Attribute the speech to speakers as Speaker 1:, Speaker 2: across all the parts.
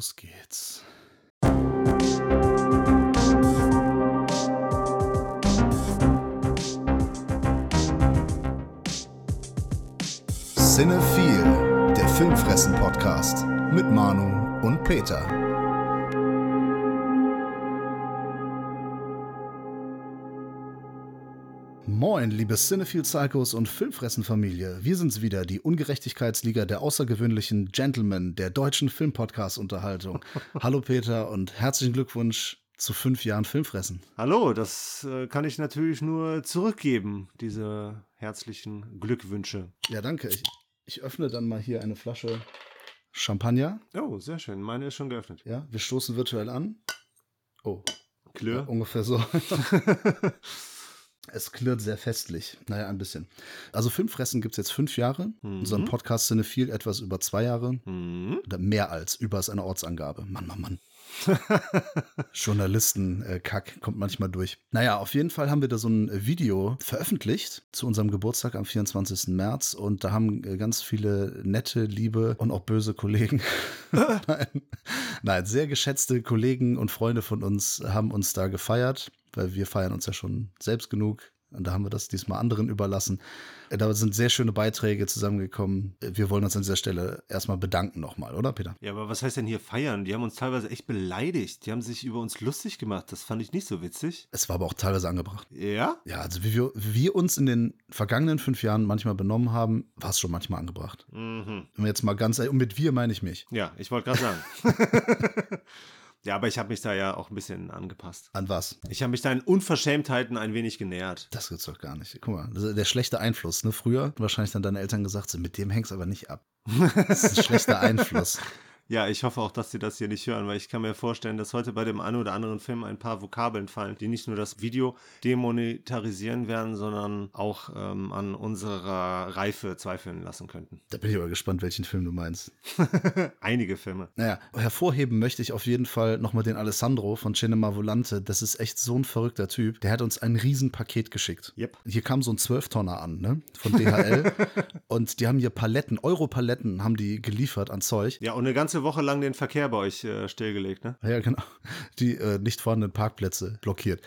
Speaker 1: Los geht's. Cinephile, der Filmfressen-Podcast mit Manu und Peter. Moin, liebe Cinephile Psychos und Filmfressen-Familie. Wir sind's wieder, die Ungerechtigkeitsliga der außergewöhnlichen Gentlemen der deutschen Filmpodcast-Unterhaltung. Hallo Peter und herzlichen Glückwunsch zu fünf Jahren Filmfressen.
Speaker 2: Hallo, das äh, kann ich natürlich nur zurückgeben, diese herzlichen Glückwünsche.
Speaker 1: Ja, danke. Ich, ich öffne dann mal hier eine Flasche Champagner.
Speaker 2: Oh, sehr schön. Meine ist schon geöffnet.
Speaker 1: Ja, wir stoßen virtuell an. Oh.
Speaker 2: Klirr.
Speaker 1: ungefähr so. Es klirrt sehr festlich. Naja, ein bisschen. Also Filmfressen gibt es jetzt fünf Jahre.
Speaker 2: Mhm.
Speaker 1: Unseren Podcast sind viel etwas über zwei Jahre.
Speaker 2: Mhm.
Speaker 1: Oder mehr als. Über ist eine Ortsangabe. Mann, Mann, Mann. Journalisten-Kack kommt manchmal durch. Naja, auf jeden Fall haben wir da so ein Video veröffentlicht zu unserem Geburtstag am 24. März und da haben äh, ganz viele nette, liebe und auch böse Kollegen, nein, nein, sehr geschätzte Kollegen und Freunde von uns haben uns da gefeiert, weil wir feiern uns ja schon selbst genug. Und da haben wir das diesmal anderen überlassen. Äh, Da sind sehr schöne Beiträge zusammengekommen. Äh, Wir wollen uns an dieser Stelle erstmal bedanken nochmal, oder Peter?
Speaker 2: Ja, aber was heißt denn hier feiern? Die haben uns teilweise echt beleidigt. Die haben sich über uns lustig gemacht. Das fand ich nicht so witzig.
Speaker 1: Es war aber auch teilweise angebracht.
Speaker 2: Ja?
Speaker 1: Ja, also wie wir, wie wir uns in den vergangenen fünf Jahren manchmal benommen haben, war es schon manchmal angebracht.
Speaker 2: Mhm.
Speaker 1: Wenn wir jetzt mal ganz, und mit wir meine ich mich.
Speaker 2: Ja, ich wollte gerade sagen. ja, aber ich habe mich da ja auch ein bisschen angepasst.
Speaker 1: An was?
Speaker 2: Ich habe mich deinen Unverschämtheiten ein wenig genähert.
Speaker 1: Das gibt's doch gar nicht. Guck mal, der schlechte Einfluss. Ne? Früher wahrscheinlich dann deine Eltern gesagt, mit dem hängst aber nicht ab. Das ist ein schlechter Einfluss.
Speaker 2: Ja, ich hoffe auch, dass sie das hier nicht hören, weil ich kann mir vorstellen, dass heute bei dem einen oder anderen Film ein paar Vokabeln fallen, die nicht nur das Video demonetarisieren werden, sondern auch ähm, an unserer Reife zweifeln lassen könnten.
Speaker 1: Da bin ich aber gespannt, welchen Film du meinst.
Speaker 2: Einige Filme.
Speaker 1: Naja, hervorheben möchte ich auf jeden Fall nochmal den Alessandro von Cinema Volante. Das ist echt so ein verrückter Typ. Der hat uns ein Riesenpaket geschickt.
Speaker 2: Yep.
Speaker 1: Hier kam so ein Zwölftonner an, ne? Von DHL. und die haben hier Paletten, Europaletten haben die geliefert an Zeug.
Speaker 2: Ja, und eine ganze Woche lang den Verkehr bei euch äh, stillgelegt, ne?
Speaker 1: Ja, genau. Die äh, nicht vorhandenen Parkplätze blockiert.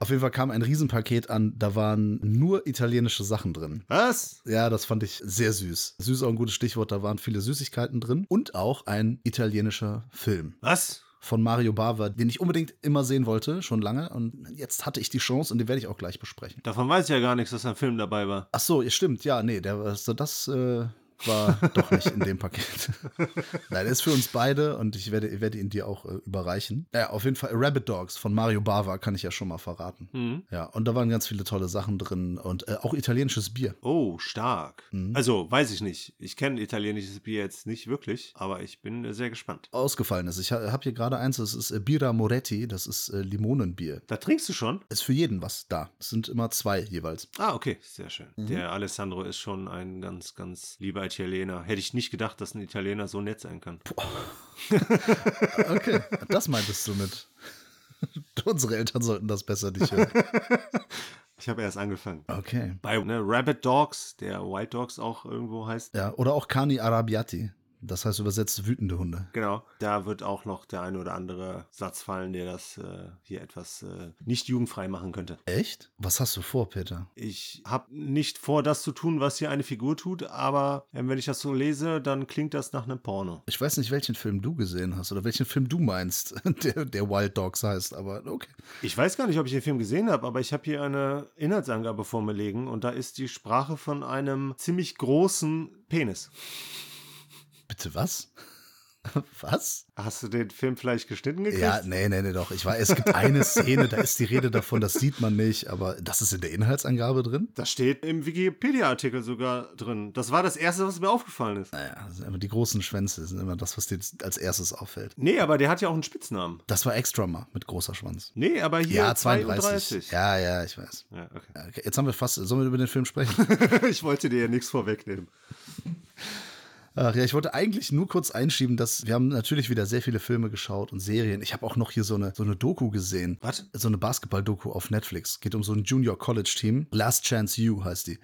Speaker 1: Auf jeden Fall kam ein Riesenpaket an, da waren nur italienische Sachen drin.
Speaker 2: Was?
Speaker 1: Ja, das fand ich sehr süß. Süß ist auch ein gutes Stichwort, da waren viele Süßigkeiten drin und auch ein italienischer Film
Speaker 2: Was?
Speaker 1: von Mario Bava, den ich unbedingt immer sehen wollte, schon lange. Und jetzt hatte ich die Chance und den werde ich auch gleich besprechen.
Speaker 2: Davon weiß ich ja gar nichts, dass ein Film dabei war.
Speaker 1: Ach so, ihr stimmt, ja, nee, der, also das äh, war doch nicht in dem Paket. Nein, der ist für uns beide und ich werde, ich werde ihn dir auch äh, überreichen. Ja, auf jeden Fall Rabbit Dogs von Mario Bava kann ich ja schon mal verraten.
Speaker 2: Mhm.
Speaker 1: Ja, und da waren ganz viele tolle Sachen drin und äh, auch italienisches Bier.
Speaker 2: Oh, stark.
Speaker 1: Mhm.
Speaker 2: Also, weiß ich nicht. Ich kenne italienisches Bier jetzt nicht wirklich, aber ich bin äh, sehr gespannt.
Speaker 1: Ausgefallen ist. Ich ha- habe hier gerade eins, das ist äh, Bira Moretti, das ist äh, Limonenbier.
Speaker 2: Da trinkst du schon?
Speaker 1: Ist für jeden was da. Es sind immer zwei jeweils.
Speaker 2: Ah, okay, sehr schön. Der Alessandro ist schon ein ganz, ganz lieber Italiener. Hätte ich nicht gedacht, dass ein Italiener so nett sein kann.
Speaker 1: Okay, das meintest du mit. Unsere Eltern sollten das besser nicht hören.
Speaker 2: Ich habe erst angefangen.
Speaker 1: Okay.
Speaker 2: Bei ne, Rabbit Dogs, der White Dogs auch irgendwo heißt.
Speaker 1: Ja, oder auch Cani Arabiati. Das heißt übersetzt wütende Hunde.
Speaker 2: Genau, da wird auch noch der eine oder andere Satz fallen, der das äh, hier etwas äh, nicht jugendfrei machen könnte.
Speaker 1: Echt? Was hast du vor, Peter?
Speaker 2: Ich habe nicht vor, das zu tun, was hier eine Figur tut, aber ähm, wenn ich das so lese, dann klingt das nach einem Porno.
Speaker 1: Ich weiß nicht, welchen Film du gesehen hast oder welchen Film du meinst, der, der Wild Dogs heißt, aber okay.
Speaker 2: Ich weiß gar nicht, ob ich den Film gesehen habe, aber ich habe hier eine Inhaltsangabe vor mir liegen und da ist die Sprache von einem ziemlich großen Penis.
Speaker 1: Bitte was? Was?
Speaker 2: Hast du den Film vielleicht geschnitten gekriegt?
Speaker 1: Ja, nee, nee, nee, doch. Ich weiß, es gibt eine Szene, da ist die Rede davon, das sieht man nicht, aber das ist in der Inhaltsangabe drin.
Speaker 2: Das steht im Wikipedia-Artikel sogar drin. Das war das Erste, was mir aufgefallen ist.
Speaker 1: Naja, das sind immer die großen Schwänze sind immer das, was dir als erstes auffällt.
Speaker 2: Nee, aber der hat ja auch einen Spitznamen.
Speaker 1: Das war Extra mal mit großer Schwanz.
Speaker 2: Nee, aber hier
Speaker 1: Ja,
Speaker 2: 32.
Speaker 1: 32. Ja, ja, ich weiß.
Speaker 2: Ja, okay.
Speaker 1: Okay, jetzt haben wir fast, sollen wir über den Film sprechen?
Speaker 2: ich wollte dir ja nichts vorwegnehmen.
Speaker 1: Ach ja, ich wollte eigentlich nur kurz einschieben, dass wir haben natürlich wieder sehr viele Filme geschaut und Serien. Ich habe auch noch hier so eine, so eine Doku gesehen.
Speaker 2: Was?
Speaker 1: So eine Basketball-Doku auf Netflix. Geht um so ein Junior College Team. Last Chance U heißt die.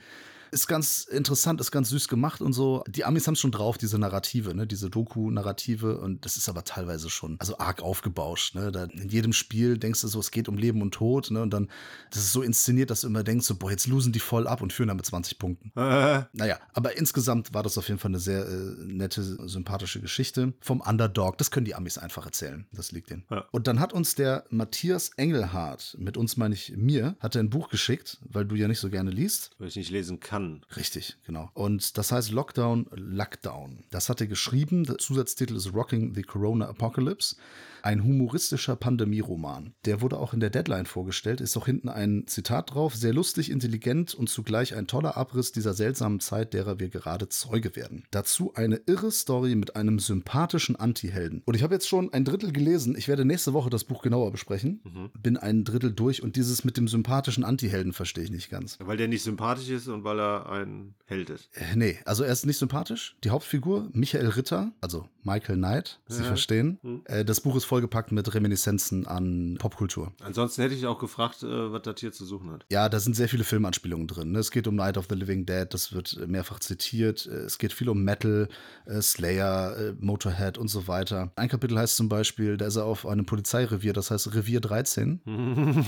Speaker 1: Ist ganz interessant, ist ganz süß gemacht und so. Die Amis haben es schon drauf, diese Narrative, ne, diese Doku-Narrative. Und das ist aber teilweise schon, also arg aufgebauscht. Ne? Da in jedem Spiel denkst du so, es geht um Leben und Tod. Ne? Und dann, das ist so inszeniert, dass du immer denkst, so, boah, jetzt losen die voll ab und führen dann mit 20 Punkten.
Speaker 2: Äh,
Speaker 1: Naja, aber insgesamt war das auf jeden Fall eine sehr äh, nette, sympathische Geschichte vom Underdog. Das können die Amis einfach erzählen. Das liegt denen.
Speaker 2: Ja.
Speaker 1: Und dann hat uns der Matthias Engelhardt, mit uns meine ich mir, hat er ein Buch geschickt, weil du ja nicht so gerne liest.
Speaker 2: weil ich nicht lesen kann.
Speaker 1: Richtig, genau. Und das heißt Lockdown, Lockdown. Das hat er geschrieben. Der Zusatztitel ist Rocking the Corona Apocalypse. Ein humoristischer Pandemieroman. Der wurde auch in der Deadline vorgestellt. Ist auch hinten ein Zitat drauf. Sehr lustig, intelligent und zugleich ein toller Abriss dieser seltsamen Zeit, derer wir gerade Zeuge werden. Dazu eine irre Story mit einem sympathischen Anti-Helden. Und ich habe jetzt schon ein Drittel gelesen. Ich werde nächste Woche das Buch genauer besprechen. Bin ein Drittel durch und dieses mit dem sympathischen Anti-Helden verstehe ich nicht ganz.
Speaker 2: Weil der nicht sympathisch ist und weil er ein Held ist.
Speaker 1: Äh, Nee, also er ist nicht sympathisch. Die Hauptfigur, Michael Ritter, also Michael Knight, Sie
Speaker 2: Ja.
Speaker 1: verstehen.
Speaker 2: Hm.
Speaker 1: Äh, das Buch ist vollgepackt mit Reminiszenzen an Popkultur.
Speaker 2: Ansonsten hätte ich auch gefragt, äh, was das hier zu suchen hat.
Speaker 1: Ja, da sind sehr viele Filmanspielungen drin. ne? Es geht um Night of the Living Dead, das wird mehrfach zitiert. Äh, Es geht viel um Metal, äh, Slayer, Motorhead und so weiter. Ein Kapitel heißt zum Beispiel, da ist er auf einem Polizeirevier, das heißt Revier 13.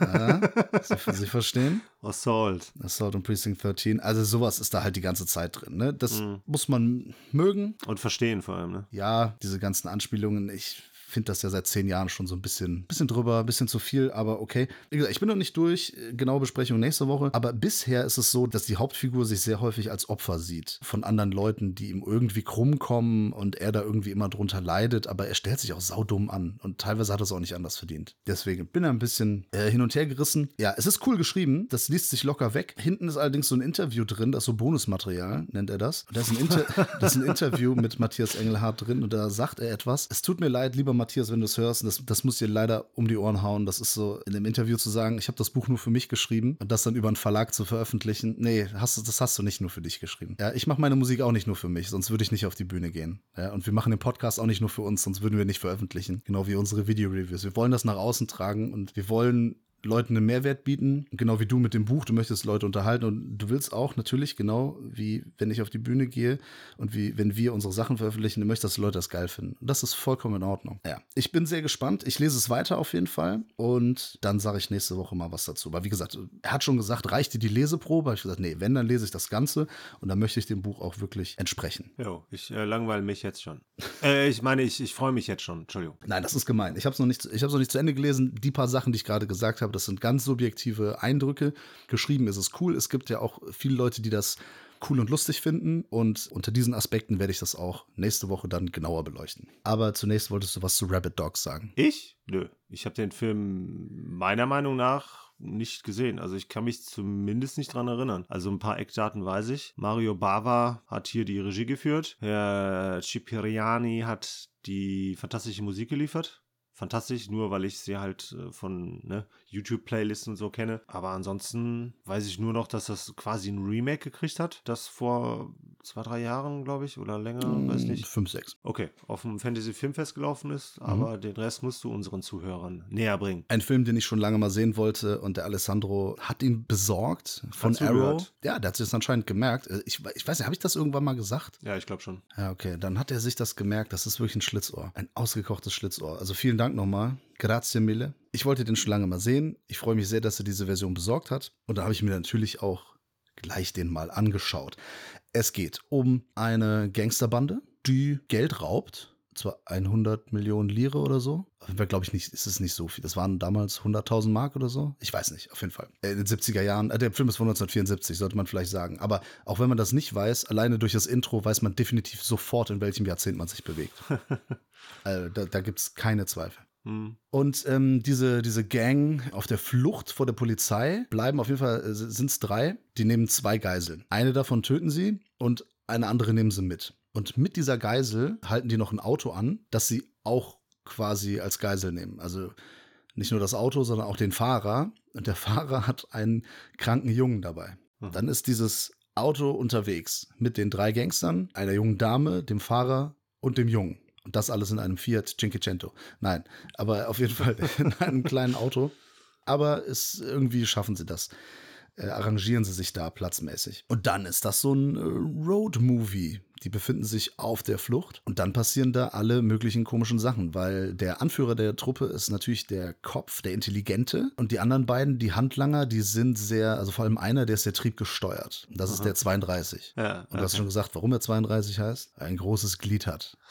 Speaker 1: Ja, Sie, Sie verstehen?
Speaker 2: Assault.
Speaker 1: Assault on Precinct 13. Also sowas ist da halt die ganze Zeit drin. Ne? Das
Speaker 2: Mhm.
Speaker 1: muss man mögen.
Speaker 2: Und verstehen vor allem, ne?
Speaker 1: Ja, diese ganzen Anspielungen, ich finde das ja seit zehn Jahren schon so ein bisschen, bisschen drüber, ein bisschen zu viel, aber okay. Wie gesagt, ich bin noch nicht durch, äh, genaue Besprechung nächste Woche, aber bisher ist es so, dass die Hauptfigur sich sehr häufig als Opfer sieht von anderen Leuten, die ihm irgendwie krumm kommen und er da irgendwie immer drunter leidet, aber er stellt sich auch saudumm an und teilweise hat er es auch nicht anders verdient. Deswegen bin er ein bisschen äh, hin und her gerissen. Ja, es ist cool geschrieben, das liest sich locker weg. Hinten ist allerdings so ein Interview drin, das ist so Bonusmaterial, nennt er das. Und da ist ein, Inter das ist ein Interview mit Matthias Engelhardt drin und da sagt er etwas. Es tut mir leid, lieber Matthias, wenn du es hörst, das, das muss dir leider um die Ohren hauen. Das ist so in dem Interview zu sagen, ich habe das Buch nur für mich geschrieben und das dann über einen Verlag zu veröffentlichen. Nee, hast, das hast du nicht nur für dich geschrieben. Ja, ich mache meine Musik auch nicht nur für mich, sonst würde ich nicht auf die Bühne gehen. Ja, und wir machen den Podcast auch nicht nur für uns, sonst würden wir nicht veröffentlichen. Genau wie unsere Video-Reviews. Wir wollen das nach außen tragen und wir wollen Leuten einen Mehrwert bieten, genau wie du mit dem Buch, du möchtest Leute unterhalten und du willst auch natürlich, genau wie wenn ich auf die Bühne gehe und wie wenn wir unsere Sachen veröffentlichen, du möchtest, dass Leute das geil finden. Und das ist vollkommen in Ordnung. Ja, ich bin sehr gespannt. Ich lese es weiter auf jeden Fall und dann sage ich nächste Woche mal was dazu. Aber wie gesagt, er hat schon gesagt, reicht dir die Leseprobe? Habe ich gesagt, nee, wenn, dann lese ich das Ganze und dann möchte ich dem Buch auch wirklich entsprechen.
Speaker 2: Jo, ich äh, langweile mich jetzt schon. äh, ich meine, ich, ich freue mich jetzt schon. Entschuldigung.
Speaker 1: Nein, das ist gemein. Ich habe es noch, nicht- ich hab's noch nicht zu Ende gelesen. Die paar Sachen, die ich gerade gesagt habe, das sind ganz subjektive Eindrücke. Geschrieben ist es cool. Es gibt ja auch viele Leute, die das cool und lustig finden. Und unter diesen Aspekten werde ich das auch nächste Woche dann genauer beleuchten. Aber zunächst wolltest du was zu Rabbit Dogs sagen.
Speaker 2: Ich? Nö. Ich habe den Film meiner Meinung nach nicht gesehen. Also ich kann mich zumindest nicht dran erinnern. Also ein paar Eckdaten weiß ich. Mario Bava hat hier die Regie geführt. Herr Cipriani hat die fantastische Musik geliefert. Fantastisch, nur weil ich sie halt äh, von ne, YouTube-Playlisten und so kenne. Aber ansonsten weiß ich nur noch, dass das quasi ein Remake gekriegt hat. Das vor zwei, drei Jahren, glaube ich, oder länger, weiß nicht.
Speaker 1: 5, 6.
Speaker 2: Okay, auf dem Fantasy Filmfest gelaufen ist,
Speaker 1: Mhm.
Speaker 2: aber den Rest musst du unseren Zuhörern näher bringen.
Speaker 1: Ein Film, den ich schon lange mal sehen wollte und der Alessandro hat ihn besorgt von Arrow.
Speaker 2: zugehört.
Speaker 1: Ja, der hat sich das anscheinend gemerkt. Äh, Ich, ich weiß nicht, habe ich das irgendwann mal gesagt?
Speaker 2: Ja, ich glaube schon.
Speaker 1: Ja, okay. Dann hat er sich das gemerkt. Das ist wirklich ein Schlitzohr. Ein ausgekochtes Schlitzohr. Also vielen Dank nochmal. Grazie mille. Ich wollte den schon lange mal sehen. Ich freue mich sehr, dass er diese Version besorgt hat. Und da habe ich mir natürlich auch gleich den mal angeschaut. Es geht um eine Gangsterbande, die Geld raubt. Zwar 100 Millionen Lire oder so. Auf jeden Fall glaube ich nicht, ist es nicht so viel. Das waren damals 100.000 Mark oder so. Ich weiß nicht, auf jeden Fall. In den 70er Jahren, äh, der Film ist von 1974, sollte man vielleicht sagen. Aber auch wenn man das nicht weiß, alleine durch das Intro weiß man definitiv sofort, in welchem Jahrzehnt man sich bewegt. äh, da da gibt es keine Zweifel.
Speaker 2: Hm.
Speaker 1: Und ähm, diese, diese Gang auf der Flucht vor der Polizei bleiben auf jeden Fall, äh, sind es drei, die nehmen zwei Geiseln. Eine davon töten sie und eine andere nehmen sie mit. Und mit dieser Geisel halten die noch ein Auto an, das sie auch quasi als Geisel nehmen. Also nicht nur das Auto, sondern auch den Fahrer. Und der Fahrer hat einen kranken Jungen dabei.
Speaker 2: Mhm.
Speaker 1: Dann ist dieses Auto unterwegs mit den drei Gangstern, einer jungen Dame, dem Fahrer und dem Jungen. Und das alles in einem Fiat Cinquecento. Nein, aber auf jeden Fall in einem kleinen Auto. Aber es, irgendwie schaffen sie das. äh, arrangieren sie sich da platzmäßig. Und dann ist das so ein äh, Road-Movie. Die befinden sich auf der Flucht und dann passieren da alle möglichen komischen Sachen, weil der Anführer der Truppe ist natürlich der Kopf, der Intelligente und die anderen beiden, die Handlanger, die sind sehr, also vor allem einer, der ist sehr triebgesteuert. Das ist der 32.
Speaker 2: Ja,
Speaker 1: Und du hast
Speaker 2: okay.
Speaker 1: schon gesagt, warum er 32 heißt? Ein großes Glied hat.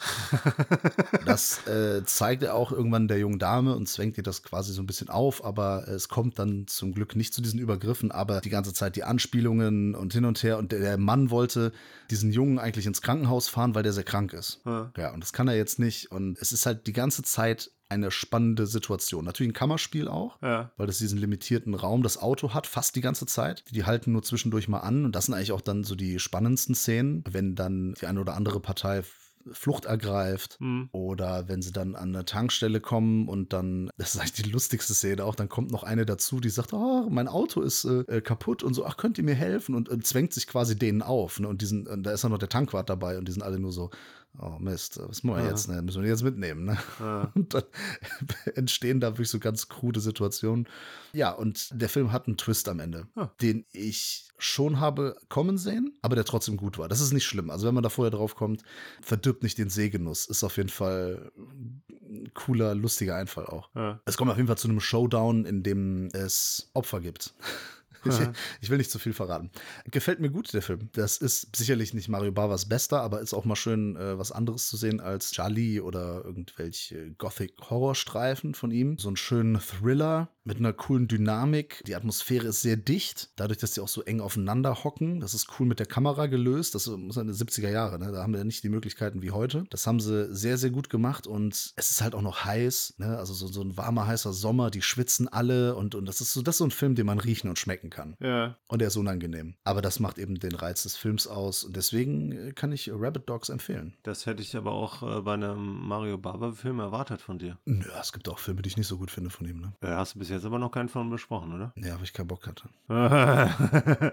Speaker 1: Das äh, zeigt er auch irgendwann der jungen Dame und zwängt ihr das quasi so ein bisschen auf, aber es kommt dann zum Glück nicht zu diesen Übergriffen, aber die ganze Zeit die Anspielungen und hin und her und der, der Mann wollte diesen Jungen eigentlich ins Krankenhaus fahren, weil der sehr krank ist.
Speaker 2: Ja.
Speaker 1: Ja, und das kann er jetzt nicht und es ist halt die ganze Zeit eine spannende Situation. Natürlich ein Kammerspiel auch,
Speaker 2: Ja.
Speaker 1: weil das diesen limitierten Raum, das Auto hat, fast die ganze Zeit. Die halten nur zwischendurch mal an und das sind eigentlich auch dann so die spannendsten Szenen, wenn dann die eine oder andere Partei Flucht ergreift
Speaker 2: Hm.
Speaker 1: oder wenn sie dann an eine Tankstelle kommen und dann, das ist eigentlich die lustigste Szene auch, dann kommt noch eine dazu, die sagt, oh, mein Auto ist äh, äh, kaputt und so, ach, könnt ihr mir helfen? Und, und zwängt sich quasi denen auf. Ne? Und, diesen, und da ist dann noch der Tankwart dabei und die sind alle nur so, oh Mist, was machen wir
Speaker 2: Aha.
Speaker 1: jetzt? Ne? Müssen wir jetzt mitnehmen. Ne?
Speaker 2: Ja.
Speaker 1: Und dann entstehen da wirklich so ganz krude Situationen. Ja, und der Film hat einen Twist am Ende,
Speaker 2: Ah.
Speaker 1: den ich schon habe kommen sehen, aber der trotzdem gut war. Das ist nicht schlimm. Also wenn man da vorher drauf kommt, verdirbt nicht den Sehgenuss. Ist auf jeden Fall ein cooler, lustiger Einfall auch.
Speaker 2: Ja.
Speaker 1: Es kommt auf jeden Fall zu einem Showdown, in dem es Opfer gibt. Ich, ich will nicht zu viel verraten. Gefällt mir gut, der Film. Das ist sicherlich nicht Mario Bavas bester, aber ist auch mal schön, äh, was anderes zu sehen als Charlie oder irgendwelche Gothic-Horrorstreifen von ihm. So einen schönen Thriller mit einer coolen Dynamik. Die Atmosphäre ist sehr dicht, dadurch, dass die auch so eng aufeinander hocken. Das ist cool mit der Kamera gelöst. Das muss in den 70er Jahre, ne? Da haben wir ja nicht die Möglichkeiten wie heute. Das haben sie sehr, sehr gut gemacht und es ist halt auch noch heiß, ne? Also so, so ein warmer, heißer Sommer, die schwitzen alle und, und das ist so, das ist so ein Film, den man riechen und schmecken kann.
Speaker 2: Ja.
Speaker 1: Und der ist unangenehm. Aber das macht eben den Reiz des Films aus. Und deswegen äh, kann ich Rabbit Dogs empfehlen.
Speaker 2: Das hätte ich aber auch äh, bei einem Mario Barber-Film erwartet von dir.
Speaker 1: Nö, es gibt auch Filme, die ich nicht so gut finde von ihm, ne?
Speaker 2: Ja, hast du bis jetzt aber noch keinen von besprochen, oder?
Speaker 1: Ja, weil ich keinen Bock hatte.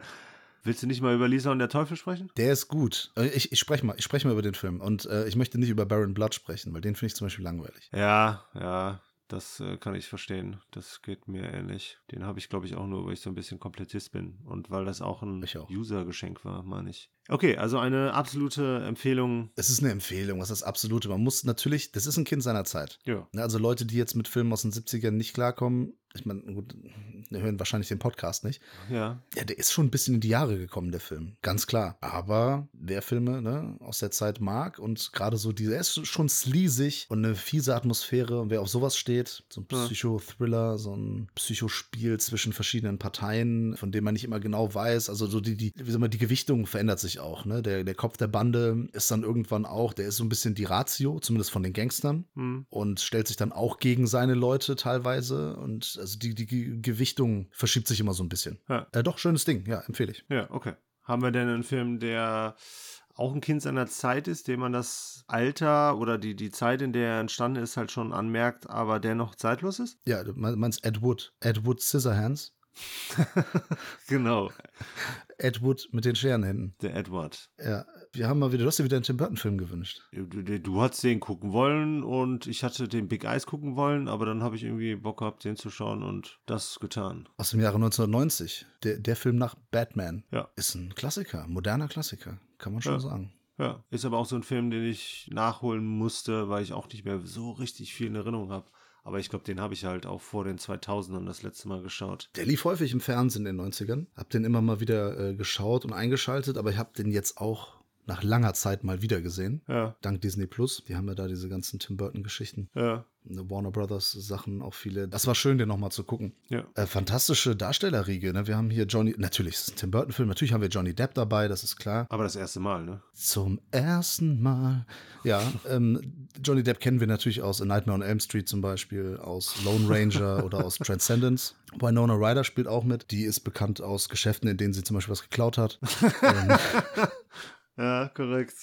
Speaker 2: Willst du nicht mal über Lisa und der Teufel sprechen?
Speaker 1: Der ist gut. Äh, Ich, ich spreche mal, ich spreche mal über den Film. Und äh, ich möchte nicht über Baron Blood sprechen, weil den finde ich zum Beispiel langweilig.
Speaker 2: Ja, ja, das äh, kann ich verstehen. Das geht mir ähnlich. Den habe ich, glaube ich, auch nur, weil ich so ein bisschen Komplettist bin. Und weil das auch ein. User-Geschenk war, meine ich. Okay, also eine absolute Empfehlung.
Speaker 1: Es ist eine Empfehlung, was ist das absolute. Man muss natürlich, das ist ein Kind seiner Zeit.
Speaker 2: Ja.
Speaker 1: Ne, Also Leute, die jetzt mit Filmen aus den 70ern nicht klarkommen, ich meine, gut, die hören wahrscheinlich den Podcast nicht.
Speaker 2: Ja.
Speaker 1: Ja, der ist schon ein bisschen in die Jahre gekommen, der Film. Ganz klar. Aber wer Filme ne, aus der Zeit mag und gerade so diese, er ist schon sleazig und eine fiese Atmosphäre und wer auf sowas steht, so ein. Psychothriller, so ein Psychospiel zwischen verschiedenen Parteien, von dem man nicht immer genau weiß. Also so die, die, wie soll man, die Gewichtung verändert sich auch. Ne? Der, der Kopf der Bande ist dann irgendwann auch, der ist so ein bisschen die Ratio, zumindest von den Gangstern
Speaker 2: Hm.
Speaker 1: und stellt sich dann auch gegen seine Leute teilweise. Und also die, die Ge- Gewichtung verschiebt sich immer so ein bisschen.
Speaker 2: Ja.
Speaker 1: Äh, doch, schönes Ding, ja, empfehle ich.
Speaker 2: Ja, okay. Haben wir denn einen Film, der auch ein Kind seiner Zeit ist, dem man das Alter oder die, die Zeit, in der er entstanden ist, halt schon anmerkt, aber der noch zeitlos ist?
Speaker 1: Ja, du mein- meinst Ed Wood. Ed Wood Scissorhands.
Speaker 2: Genau,
Speaker 1: Ed Wood mit den Scherenhänden.
Speaker 2: der Edward.
Speaker 1: Ja, wir haben mal wieder, du hast dir wieder einen Tim Burton-Film gewünscht.
Speaker 2: Du, du, du hast den gucken wollen und ich hatte den Big Eyes gucken wollen, aber dann habe ich irgendwie Bock gehabt, den zu schauen und das getan.
Speaker 1: Aus dem Jahre 1990. Der, der Film nach Batman.
Speaker 2: Ja.
Speaker 1: Ist ein Klassiker, moderner Klassiker. Kann man schon
Speaker 2: Ja.
Speaker 1: sagen.
Speaker 2: Ja, ist aber auch so ein Film, den ich nachholen musste, weil ich auch nicht mehr so richtig viel in Erinnerung habe. Aber ich glaube, den habe ich halt auch vor den 2000ern das letzte Mal geschaut.
Speaker 1: Der lief häufig im Fernsehen in den 90ern. Hab den immer mal wieder äh, geschaut und eingeschaltet, aber ich hab den jetzt auch nach langer Zeit mal wieder gesehen.
Speaker 2: Ja,
Speaker 1: Dank Disney Plus. Die haben ja da diese ganzen Tim Burton-Geschichten.
Speaker 2: ja,
Speaker 1: Warner Brothers Sachen, auch viele. Das war schön, den nochmal zu gucken.
Speaker 2: ja.
Speaker 1: Äh, fantastische Darstellerriege. Ne? Wir haben hier Johnny, natürlich ist ein Tim Burton-Film, natürlich haben wir Johnny Depp dabei, das ist klar.
Speaker 2: Aber das erste Mal, ne?
Speaker 1: Zum ersten Mal. Ja, ähm, Johnny Depp kennen wir natürlich aus A Nightmare on Elm Street zum Beispiel, aus Lone Ranger oder aus Transcendence. Winona Ryder spielt auch mit. Die ist bekannt aus Geschäften, in denen sie zum Beispiel was geklaut hat. ähm,
Speaker 2: Ja, korrekt.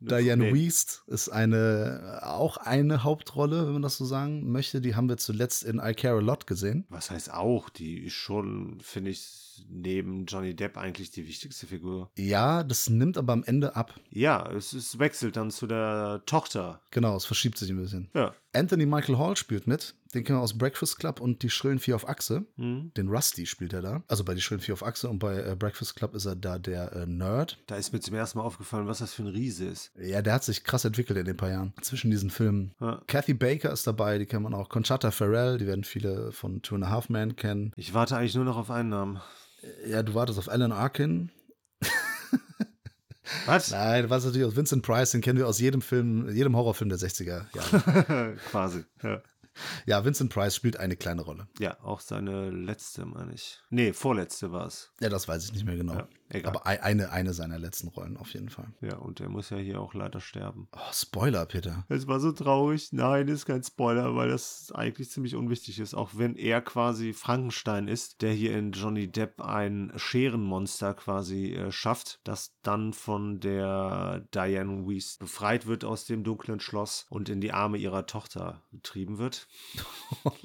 Speaker 1: Diane
Speaker 2: Nee.
Speaker 1: Wiest ist eine, auch eine Hauptrolle, wenn man das so sagen möchte. Die haben wir zuletzt in I Care a Lot gesehen.
Speaker 2: Was heißt auch? Die ist schon, finde ich, neben Johnny Depp eigentlich die wichtigste Figur.
Speaker 1: Ja, das nimmt aber am Ende ab.
Speaker 2: Ja, es, es wechselt dann zu der Tochter.
Speaker 1: Genau, es verschiebt sich ein bisschen.
Speaker 2: Ja.
Speaker 1: Anthony Michael Hall spielt mit. Den kennen wir aus Breakfast Club und Die Schrillen Vier auf Achse.
Speaker 2: Mhm.
Speaker 1: Den Rusty spielt er da. Also bei Die Schrillen Vier auf Achse und bei äh, Breakfast Club ist er da der äh, Nerd.
Speaker 2: Da ist mir zum ersten Mal aufgefallen, was das für ein Riese ist.
Speaker 1: Ja, der hat sich krass entwickelt in den paar Jahren zwischen diesen Filmen.
Speaker 2: Ja.
Speaker 1: Kathy Baker ist dabei, die kennt man auch. Conchata Farrell, die werden viele von Two and a Half Men kennen.
Speaker 2: Ich warte eigentlich nur noch auf einen Namen.
Speaker 1: Ja, du wartest auf Alan Arkin.
Speaker 2: Was?
Speaker 1: Nein, du wartest natürlich aus Vincent Price, den kennen wir aus jedem Film, jedem Horrorfilm der 60er Jahre.
Speaker 2: Quasi. Ja.
Speaker 1: Ja, Vincent Price spielt eine kleine Rolle.
Speaker 2: ja, auch seine letzte, meine ich. Nee, vorletzte war es.
Speaker 1: Ja, das weiß ich nicht mehr genau.
Speaker 2: Ja, egal.
Speaker 1: Aber ei- eine, eine seiner letzten Rollen auf jeden Fall.
Speaker 2: Ja, und der muss ja hier auch leider sterben.
Speaker 1: Oh, Spoiler, Peter.
Speaker 2: Es war so traurig. Nein, ist kein Spoiler, weil das eigentlich ziemlich unwichtig ist. Auch wenn er quasi Frankenstein ist, der hier in Johnny Depp ein Scherenmonster quasi äh, schafft, das dann von der Diane Weiss befreit wird aus dem dunklen Schloss und in die Arme ihrer Tochter getrieben wird.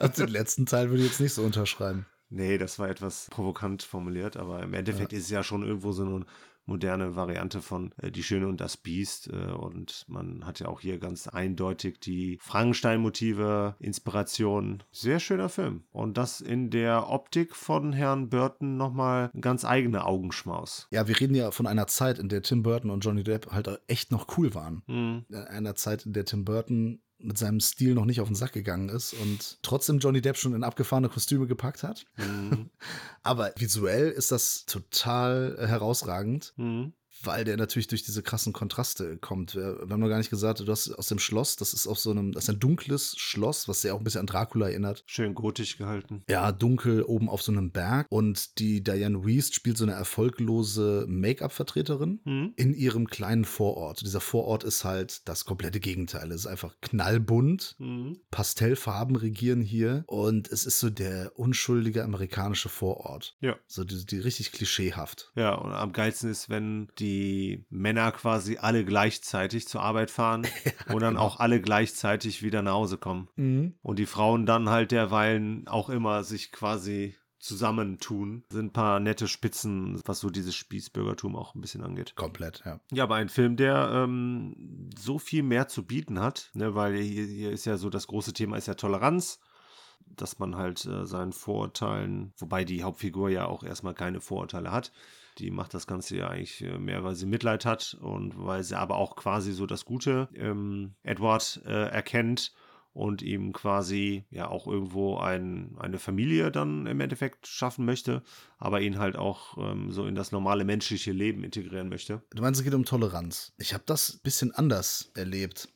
Speaker 1: Also den letzten Teil würde ich jetzt nicht so unterschreiben.
Speaker 2: Nee, das war etwas provokant formuliert, aber im Endeffekt ist es ja schon irgendwo so eine moderne Variante von äh, Die Schöne und das Biest. Äh, und man hat ja auch hier ganz eindeutig die Frankenstein-Motive, Inspiration. Sehr schöner Film. Und das in der Optik von Herrn Burton nochmal ein ganz eigener Augenschmaus.
Speaker 1: Ja, wir reden ja von einer Zeit, in der Tim Burton und Johnny Depp halt echt noch cool waren.
Speaker 2: Hm.
Speaker 1: In einer Zeit, in der Tim Burton mit seinem Stil noch nicht auf den Sack gegangen ist und trotzdem Johnny Depp schon in abgefahrene Kostüme gepackt hat.
Speaker 2: Hm.
Speaker 1: Aber visuell ist das total herausragend,
Speaker 2: Hm.
Speaker 1: Weil der natürlich durch diese krassen Kontraste kommt. Wir, wir haben noch gar nicht gesagt, du hast aus dem Schloss, das ist auf so einem, das ist ein dunkles Schloss, was sehr auch ein bisschen an Dracula erinnert.
Speaker 2: Schön gotisch gehalten.
Speaker 1: Ja, dunkel oben auf so einem Berg. Und die Diane Wiest spielt so eine erfolglose Make-up-Vertreterin
Speaker 2: Hm.
Speaker 1: in ihrem kleinen Vorort. Dieser Vorort ist halt das komplette Gegenteil. Es ist einfach knallbunt.
Speaker 2: Hm.
Speaker 1: Pastellfarben regieren hier und es ist so der unschuldige amerikanische Vorort.
Speaker 2: Ja.
Speaker 1: So die, die richtig klischeehaft.
Speaker 2: Ja, und am geilsten ist, wenn die Männer quasi alle gleichzeitig zur Arbeit fahren und dann auch alle gleichzeitig wieder nach Hause kommen. Und die Frauen dann halt derweilen auch immer sich quasi zusammentun. Sind ein paar nette Spitzen, was so dieses Spießbürgertum auch ein bisschen angeht.
Speaker 1: Komplett, ja.
Speaker 2: Ja, aber ein Film, der ähm, so viel mehr zu bieten hat, ne, weil hier, hier ist ja so das große Thema ist ja Toleranz, dass man halt äh, seinen Vorurteilen, wobei die Hauptfigur ja auch erstmal keine Vorurteile hat, die macht das Ganze ja eigentlich äh, mehr, weil sie Mitleid hat und weil sie aber auch quasi so das Gute ähm, Edward äh, erkennt und ihm quasi ja auch irgendwo ein, eine Familie dann im Endeffekt schaffen möchte, aber ihn halt auch ähm, so in das normale menschliche Leben integrieren möchte.
Speaker 1: Du meinst, es geht um Toleranz. Ich habe das ein bisschen anders erlebt.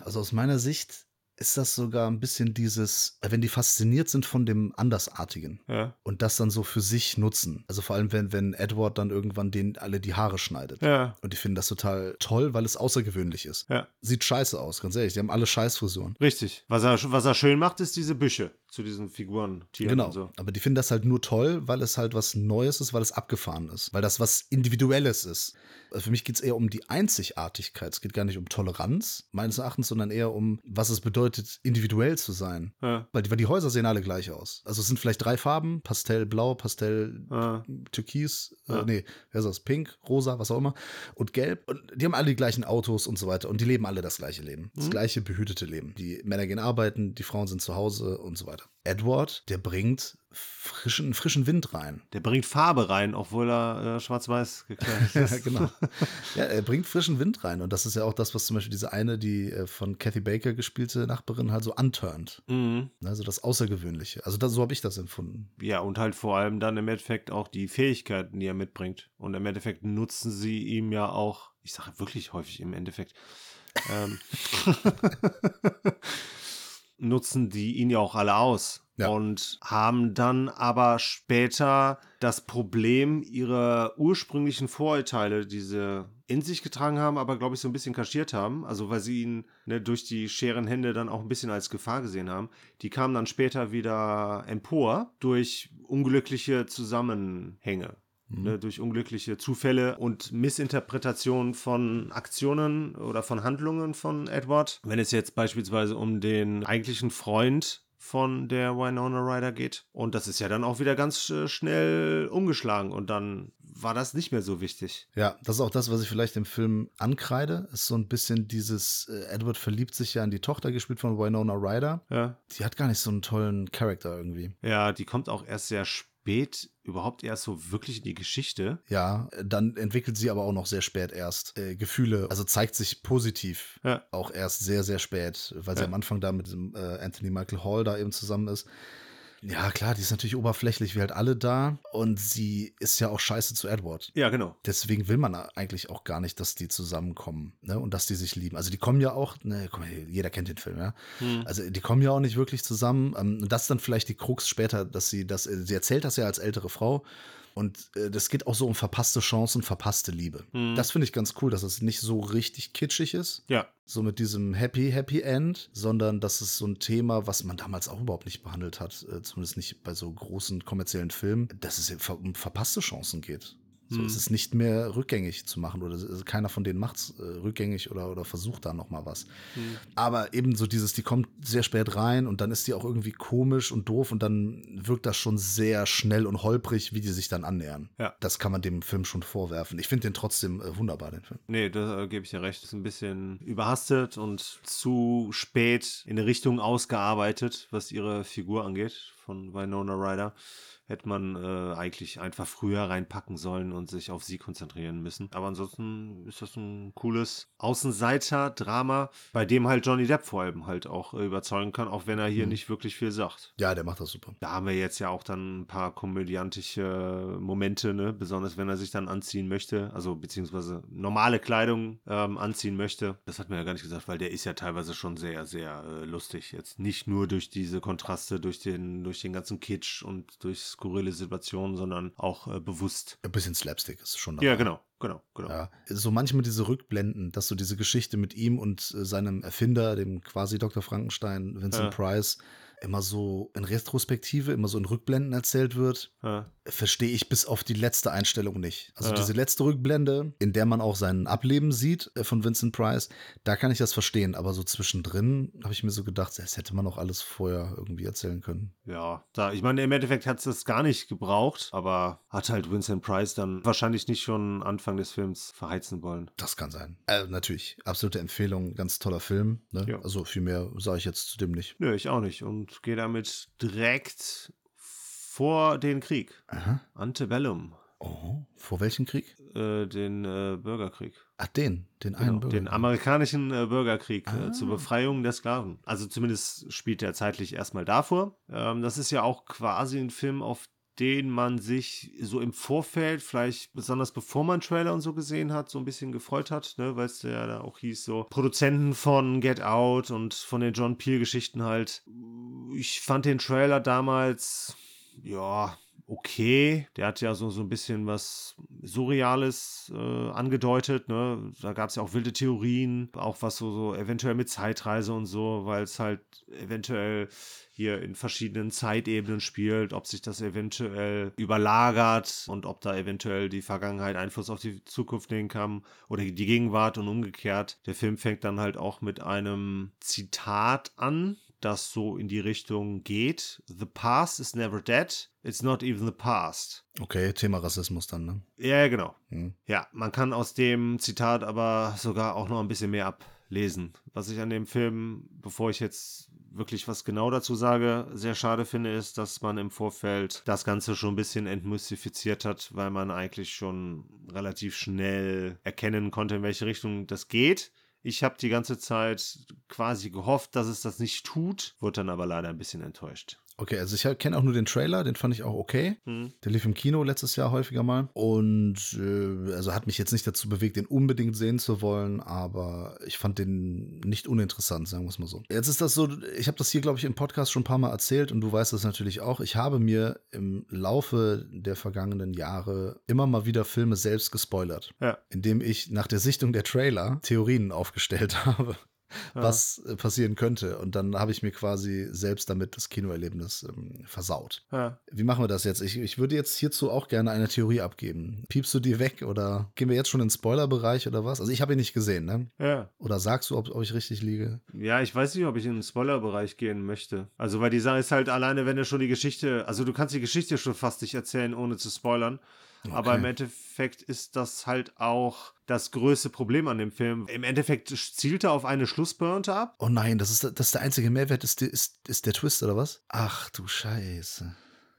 Speaker 1: Also aus meiner Sicht ist das sogar ein bisschen dieses, wenn die fasziniert sind von dem Andersartigen
Speaker 2: Ja.
Speaker 1: und das dann so für sich nutzen. Also vor allem, wenn, wenn Edward dann irgendwann denen alle die Haare schneidet.
Speaker 2: Ja.
Speaker 1: Und die finden das total toll, weil es außergewöhnlich ist.
Speaker 2: Ja.
Speaker 1: Sieht scheiße aus, ganz ehrlich. Die haben alle Scheißfrisuren.
Speaker 2: Richtig. Was er, was er schön macht, ist diese Büsche zu diesen Figuren, Tieren
Speaker 1: Genau.
Speaker 2: und so.
Speaker 1: Aber die finden das halt nur toll, weil es halt was Neues ist, weil es abgefahren ist, weil das was Individuelles ist. Also für mich geht es eher um die Einzigartigkeit. Es geht gar nicht um Toleranz, meines Erachtens, sondern eher um, was es bedeutet, individuell zu sein.
Speaker 2: Ja.
Speaker 1: Weil die, weil die Häuser sehen alle gleich aus. Also es sind vielleicht drei Farben: Pastell, Blau, Pastell,
Speaker 2: Ja.
Speaker 1: Türkis,
Speaker 2: Ja.
Speaker 1: äh, nee, wer ist das? Pink, Rosa, was auch immer. Und Gelb. Und die haben alle die gleichen Autos und so weiter. Und die leben alle das gleiche Leben. Das
Speaker 2: Mhm.
Speaker 1: gleiche behütete Leben. Die Männer gehen arbeiten, die Frauen sind zu Hause und so weiter. Edward, der bringt frischen, frischen Wind rein.
Speaker 2: Der bringt Farbe rein, obwohl er äh, schwarz-weiß gekleidet
Speaker 1: Ja,
Speaker 2: ist.
Speaker 1: genau. ja, er bringt frischen Wind rein. Und das ist ja auch das, was zum Beispiel diese eine, die äh, von Kathy Baker gespielte Nachbarin halt so anturnt.
Speaker 2: Mhm.
Speaker 1: Also das Außergewöhnliche. Also das, so habe ich das empfunden.
Speaker 2: Ja, und halt vor allem dann im Endeffekt auch die Fähigkeiten, die er mitbringt. Und im Endeffekt nutzen sie ihm ja auch, ich sage wirklich häufig im Endeffekt, ähm, nutzen die ihn ja auch alle aus.
Speaker 1: Ja.
Speaker 2: Und haben dann aber später das Problem ihrer ursprünglichen Vorurteile, die sie in sich getragen haben, aber glaube ich so ein bisschen kaschiert haben, also weil sie ihn ne, durch die scheren Hände dann auch ein bisschen als Gefahr gesehen haben, die kamen dann später wieder empor durch unglückliche Zusammenhänge. Ne, durch unglückliche Zufälle und Missinterpretationen von Aktionen oder von Handlungen von Edward. Wenn es jetzt beispielsweise um den eigentlichen Freund von der Winona Ryder geht. Und das ist ja dann auch wieder ganz äh, schnell umgeschlagen. Und dann war das nicht mehr so wichtig.
Speaker 1: Ja, das ist auch das, was ich vielleicht im Film ankreide. Ist so ein bisschen dieses, äh, Edward verliebt sich ja in die Tochter, gespielt von Winona Ryder.
Speaker 2: Ja.
Speaker 1: Die hat gar nicht so einen tollen Charakter irgendwie.
Speaker 2: Ja, die kommt auch erst sehr spät überhaupt erst so wirklich in die Geschichte.
Speaker 1: Ja, dann entwickelt sie aber auch noch sehr spät erst äh, Gefühle, also zeigt sich positiv
Speaker 2: Ja.
Speaker 1: auch erst sehr, sehr spät, weil sie
Speaker 2: Ja.
Speaker 1: am Anfang da mit dem, äh, Anthony Michael Hall da eben zusammen ist. Ja, klar, die ist natürlich oberflächlich wie halt alle da und sie ist ja auch scheiße zu Edward.
Speaker 2: Ja, genau.
Speaker 1: Deswegen will man eigentlich auch gar nicht, dass die zusammenkommen ne? und dass die sich lieben. Also die kommen ja auch, ne, guck mal, jeder kennt den Film, ja.
Speaker 2: Hm.
Speaker 1: Also die kommen ja auch nicht wirklich zusammen. Ähm, Und das ist dann vielleicht die Krux später, dass sie das, sie erzählt das ja als ältere Frau. Und äh, das geht auch so um verpasste Chancen, verpasste Liebe.
Speaker 2: Hm.
Speaker 1: Das finde ich ganz cool, dass es nicht so richtig kitschig ist,
Speaker 2: Ja.
Speaker 1: so mit diesem Happy, Happy End, sondern dass es so ein Thema, was man damals auch überhaupt nicht behandelt hat, äh, zumindest nicht bei so großen kommerziellen Filmen, dass es um verpasste Chancen geht. So,
Speaker 2: Hm.
Speaker 1: Es ist nicht mehr rückgängig zu machen oder es- keiner von denen macht es äh, rückgängig oder, oder versucht da nochmal was.
Speaker 2: Hm.
Speaker 1: Aber eben so dieses, die kommt sehr spät rein und dann ist die auch irgendwie komisch und doof und dann wirkt das schon sehr schnell und holprig, wie die sich dann annähern.
Speaker 2: Ja.
Speaker 1: Das kann man dem Film schon vorwerfen. Ich finde den trotzdem äh, wunderbar, den Film.
Speaker 2: Nee, da äh, gebe ich dir recht. Ist ein bisschen überhastet und zu spät in eine Richtung ausgearbeitet, was ihre Figur angeht, von Winona Ryder. Hätte man äh, eigentlich einfach früher reinpacken sollen und sich auf sie konzentrieren müssen. Aber ansonsten ist das ein cooles Außenseiter-Drama, bei dem halt Johnny Depp vor allem halt auch äh, überzeugen kann, auch wenn er hier
Speaker 1: Mhm.
Speaker 2: nicht wirklich viel sagt.
Speaker 1: Ja, der macht das super.
Speaker 2: Da haben wir jetzt ja auch dann ein paar komödiantische Momente, ne? besonders wenn er sich dann anziehen möchte, also beziehungsweise normale Kleidung ähm, anziehen möchte. Das hat man ja gar nicht gesagt, weil der ist ja teilweise schon sehr, sehr äh, lustig. Jetzt nicht nur durch diese Kontraste, durch den, durch den ganzen Kitsch und durch skurrile Situationen, sondern auch äh, bewusst.
Speaker 1: Ein bisschen Slapstick ist schon
Speaker 2: Ja,
Speaker 1: dabei.
Speaker 2: genau, genau, genau.
Speaker 1: Ja, so manchmal diese Rückblenden, dass so diese Geschichte mit ihm und äh, seinem Erfinder, dem quasi Dr. Frankenstein, Vincent
Speaker 2: Ja.
Speaker 1: Price, immer so in Retrospektive, immer so in Rückblenden erzählt wird,
Speaker 2: Ja,
Speaker 1: verstehe ich bis auf die letzte Einstellung nicht. Also
Speaker 2: Ja.
Speaker 1: diese letzte Rückblende, in der man auch sein Ableben sieht äh, von Vincent Price, da kann ich das verstehen. Aber so zwischendrin habe ich mir so gedacht, das hätte man auch alles vorher irgendwie erzählen können.
Speaker 2: ja. Da, ich meine, im Endeffekt hat es das gar nicht gebraucht, aber hat halt Vincent Price dann wahrscheinlich nicht schon Anfang des Films verheizen wollen.
Speaker 1: Das kann sein. Äh, natürlich, absolute Empfehlung, ganz toller Film. Ne?
Speaker 2: Ja.
Speaker 1: Also viel mehr sage ich jetzt zu dem nicht.
Speaker 2: Nö, ich auch nicht. Und gehe damit direkt vor den Krieg.
Speaker 1: Aha.
Speaker 2: Antebellum.
Speaker 1: Oh, vor welchem Krieg?
Speaker 2: Äh, den äh, Bürgerkrieg.
Speaker 1: Ach, den, den einen
Speaker 2: Genau,
Speaker 1: Bürger.
Speaker 2: den amerikanischen äh, Bürgerkrieg
Speaker 1: Ah.
Speaker 2: äh, zur Befreiung der Sklaven. Also zumindest spielt er zeitlich erstmal davor. Ähm, das ist ja auch quasi ein Film, auf den man sich so im Vorfeld, vielleicht besonders bevor man Trailer und so gesehen hat, so ein bisschen gefreut hat, ne? weil es ja da auch hieß, so Produzenten von Get Out und von den John Peel-Geschichten halt. Ich fand den Trailer damals, ja, okay. Der hat ja so, so ein bisschen was Surreales äh, angedeutet. Ne? Da gab es ja auch wilde Theorien, auch was so, so eventuell mit Zeitreise und so, weil es halt eventuell hier in verschiedenen Zeitebenen spielt, ob sich das eventuell überlagert und ob da eventuell die Vergangenheit Einfluss auf die Zukunft nehmen kann oder die Gegenwart und umgekehrt. Der Film fängt dann halt auch mit einem Zitat an, das so in die Richtung geht. The past is never dead. It's not even the past.
Speaker 1: Okay, Thema Rassismus dann, ne?
Speaker 2: Ja, genau.
Speaker 1: Hm.
Speaker 2: Ja, man kann aus dem Zitat aber sogar auch noch ein bisschen mehr ablesen. Was ich an dem Film, bevor ich jetzt wirklich was genau dazu sage, sehr schade finde, ist, dass man im Vorfeld das Ganze schon ein bisschen entmystifiziert hat, weil man eigentlich schon relativ schnell erkennen konnte, in welche Richtung das geht. Ich habe die ganze Zeit quasi gehofft, dass es das nicht tut, wurde dann aber leider ein bisschen enttäuscht.
Speaker 1: Okay, also ich kenne auch nur den Trailer, den fand ich auch okay.
Speaker 2: Hm.
Speaker 1: Der lief im Kino letztes Jahr häufiger mal. Und äh, also hat mich jetzt nicht dazu bewegt, den unbedingt sehen zu wollen, aber ich fand den nicht uninteressant, sagen wir es mal so. Jetzt ist das so, ich habe das hier, glaube ich, im Podcast schon ein paar Mal erzählt und du weißt das natürlich auch. Ich habe mir im Laufe der vergangenen Jahre immer mal wieder Filme selbst gespoilert,
Speaker 2: Ja.
Speaker 1: indem ich nach der Sichtung der Trailer Theorien aufgestellt habe was äh, passieren könnte. Und dann habe ich mir quasi selbst damit das Kinoerlebnis ähm, versaut.
Speaker 2: Ja.
Speaker 1: Wie machen wir das jetzt? Ich, ich würde jetzt hierzu auch gerne eine Theorie abgeben. Piepst du die weg oder gehen wir jetzt schon in den Spoilerbereich oder was? Also ich habe ihn nicht gesehen, ne?
Speaker 2: Ja.
Speaker 1: Oder sagst du, ob, ob ich richtig liege?
Speaker 2: Ja, ich weiß nicht, ob ich in den Spoilerbereich gehen möchte. Also, weil die Sache ist halt alleine, wenn du schon die Geschichte, also du kannst die Geschichte schon fast nicht erzählen, ohne zu spoilern. Okay. Aber im Endeffekt ist das halt auch das größte Problem an dem Film. Im Endeffekt zielt er auf eine Schlusspointe ab.
Speaker 1: Oh nein, das ist, das ist der einzige Mehrwert, ist, ist, ist der Twist oder was? Ach du Scheiße.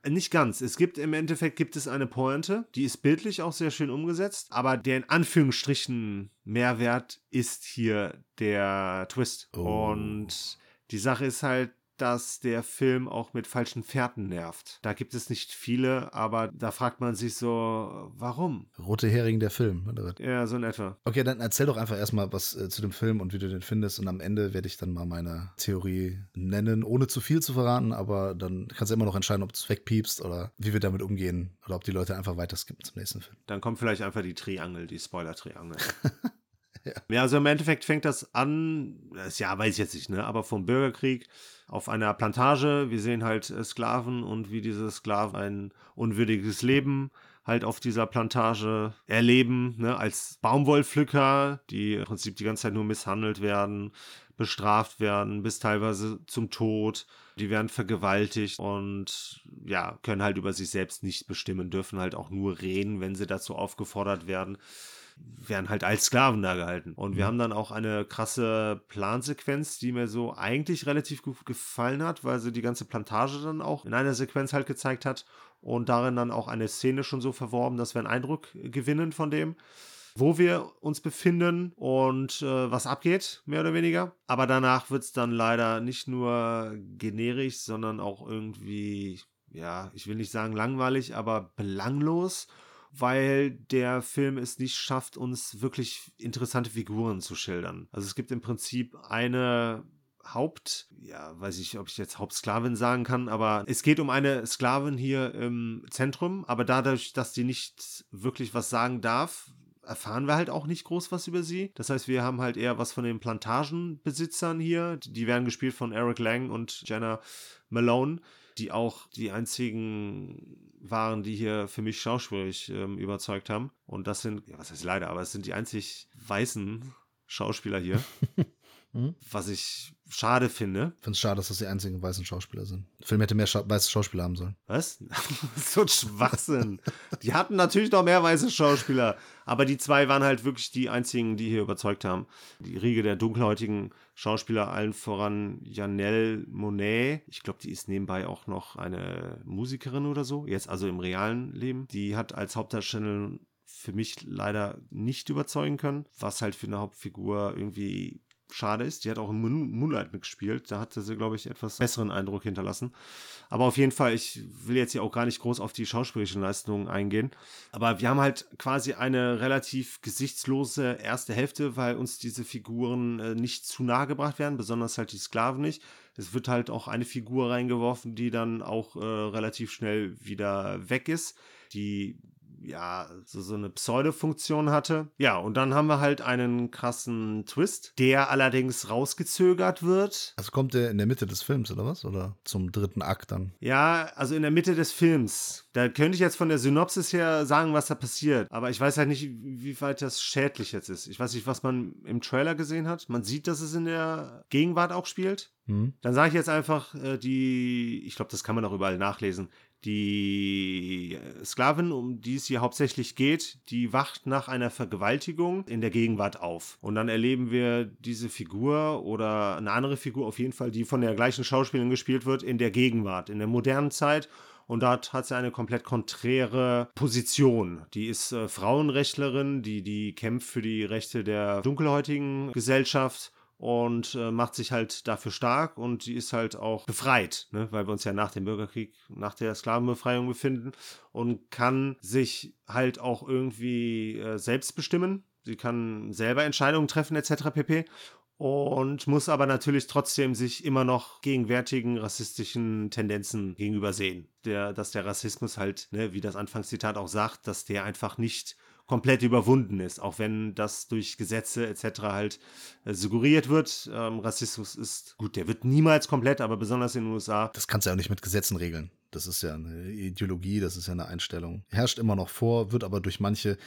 Speaker 2: Nicht ganz. Es gibt im Endeffekt gibt es eine Pointe, die ist bildlich auch sehr schön umgesetzt, aber der in Anführungsstrichen Mehrwert ist hier der Twist. Oh. Und die Sache ist halt, dass der Film auch mit falschen Fährten nervt. Da gibt es nicht viele, aber da fragt man sich so, warum?
Speaker 1: Rote Hering der Film, oder?
Speaker 2: Ja, so in etwa.
Speaker 1: Okay, dann erzähl doch einfach erstmal was äh, zu dem Film und wie du den findest und am Ende werde ich dann mal meine Theorie nennen, ohne zu viel zu verraten, aber dann kannst du immer noch entscheiden, ob du es wegpiepst oder wie wir damit umgehen oder ob die Leute einfach weiter skippen zum nächsten Film.
Speaker 2: Dann kommt vielleicht einfach die Triangel, die Spoiler-Triangel. ja. ja, also im Endeffekt fängt das an, das ja, weiß ich jetzt nicht, ne, aber vom Bürgerkrieg auf einer Plantage. Wir sehen halt äh, Sklaven und wie diese Sklaven ein unwürdiges Leben halt auf dieser Plantage erleben, ne, als Baumwollpflücker, die im Prinzip die ganze Zeit nur misshandelt werden, bestraft werden, bis teilweise zum Tod. Die werden vergewaltigt und ja, können halt über sich selbst nicht bestimmen, dürfen halt auch nur reden, wenn sie dazu aufgefordert werden werden halt als Sklaven da gehalten. Und wir mhm. haben dann auch eine krasse Plansequenz, die mir so eigentlich relativ gut gefallen hat, weil sie die ganze Plantage dann auch in einer Sequenz halt gezeigt hat und darin dann auch eine Szene schon so verworben, dass wir einen Eindruck gewinnen von dem wo wir uns befinden und äh, was abgeht, mehr oder weniger. Aber danach wird es dann leider nicht nur generisch, sondern auch irgendwie, ja, ich will nicht sagen langweilig, aber belanglos weil der Film es nicht schafft, uns wirklich interessante Figuren zu schildern. Also es gibt im Prinzip eine Haupt, ja, weiß ich, ob ich jetzt Hauptsklavin sagen kann, aber es geht um eine Sklavin hier im Zentrum, aber dadurch, dass die nicht wirklich was sagen darf, erfahren wir halt auch nicht groß was über sie. Das heißt, wir haben halt eher was von den Plantagenbesitzern hier. Die werden gespielt von Eric Lang und Jenna Malone, die auch die einzigen waren, die hier für mich schauspielerisch ähm, überzeugt haben. Und das sind, ja, was heißt leider, aber es sind die einzig weißen Schauspieler hier. Mhm. Was ich schade finde.
Speaker 1: Ich finde es schade, dass das die einzigen weißen Schauspieler sind. Der Film hätte mehr Scha weiße Schauspieler haben sollen.
Speaker 2: Was? so ein Schwachsinn. die hatten natürlich noch mehr weiße Schauspieler. Aber die zwei waren halt wirklich die einzigen, die hier überzeugt haben. Die Riege der dunkelhäutigen Schauspieler, allen voran Janelle Monet. Ich glaube, die ist nebenbei auch noch eine Musikerin oder so. Jetzt also im realen Leben. Die hat als Hauptdarstellerin für mich leider nicht überzeugen können, was halt für eine Hauptfigur irgendwie schade ist. Die hat auch in Moonlight mitgespielt. Da hatte sie, glaube ich, etwas besseren Eindruck hinterlassen. Aber auf jeden Fall, ich will jetzt hier auch gar nicht groß auf die schauspielerischen Leistungen eingehen. Aber wir haben halt quasi eine relativ gesichtslose erste Hälfte, weil uns diese Figuren äh, nicht zu nahe gebracht werden, besonders halt die Sklaven nicht. Es wird halt auch eine Figur reingeworfen, die dann auch äh, relativ schnell wieder weg ist. Die ja, so, so eine Pseudo-Funktion hatte. Ja, und dann haben wir halt einen krassen Twist, der allerdings rausgezögert wird.
Speaker 1: Also kommt der in der Mitte des Films, oder was? Oder zum dritten Akt dann?
Speaker 2: Ja, also in der Mitte des Films. Da könnte ich jetzt von der Synopsis her sagen, was da passiert. Aber ich weiß halt nicht, wie weit das schädlich jetzt ist. Ich weiß nicht, was man im Trailer gesehen hat. Man sieht, dass es in der Gegenwart auch spielt. Mhm. Dann sage ich jetzt einfach, äh, die, ich glaube, das kann man auch überall nachlesen. Die Sklavin, um die es hier hauptsächlich geht, die wacht nach einer Vergewaltigung in der Gegenwart auf. Und dann erleben wir diese Figur oder eine andere Figur auf jeden Fall, die von der gleichen Schauspielerin gespielt wird, in der Gegenwart, in der modernen Zeit. Und dort hat sie eine komplett konträre Position. Die ist äh, Frauenrechtlerin, die, die kämpft für die Rechte der dunkelhäutigen Gesellschaft und äh, macht sich halt dafür stark und die ist halt auch befreit, ne? weil wir uns ja nach dem Bürgerkrieg, nach der Sklavenbefreiung befinden und kann sich halt auch irgendwie äh, selbst bestimmen. Sie kann selber Entscheidungen treffen etc. pp. Und muss aber natürlich trotzdem sich immer noch gegenwärtigen rassistischen Tendenzen gegenüber sehen. Der, dass der Rassismus halt, ne, wie das Anfangszitat auch sagt, dass der einfach nicht komplett überwunden ist, auch wenn das durch Gesetze etc. halt äh, suggeriert wird. Ähm, Rassismus ist gut, der wird niemals komplett, aber besonders in den USA.
Speaker 1: Das kannst du ja auch nicht mit Gesetzen regeln. Das ist ja eine Ideologie, das ist ja eine Einstellung. Herrscht immer noch vor, wird aber durch manche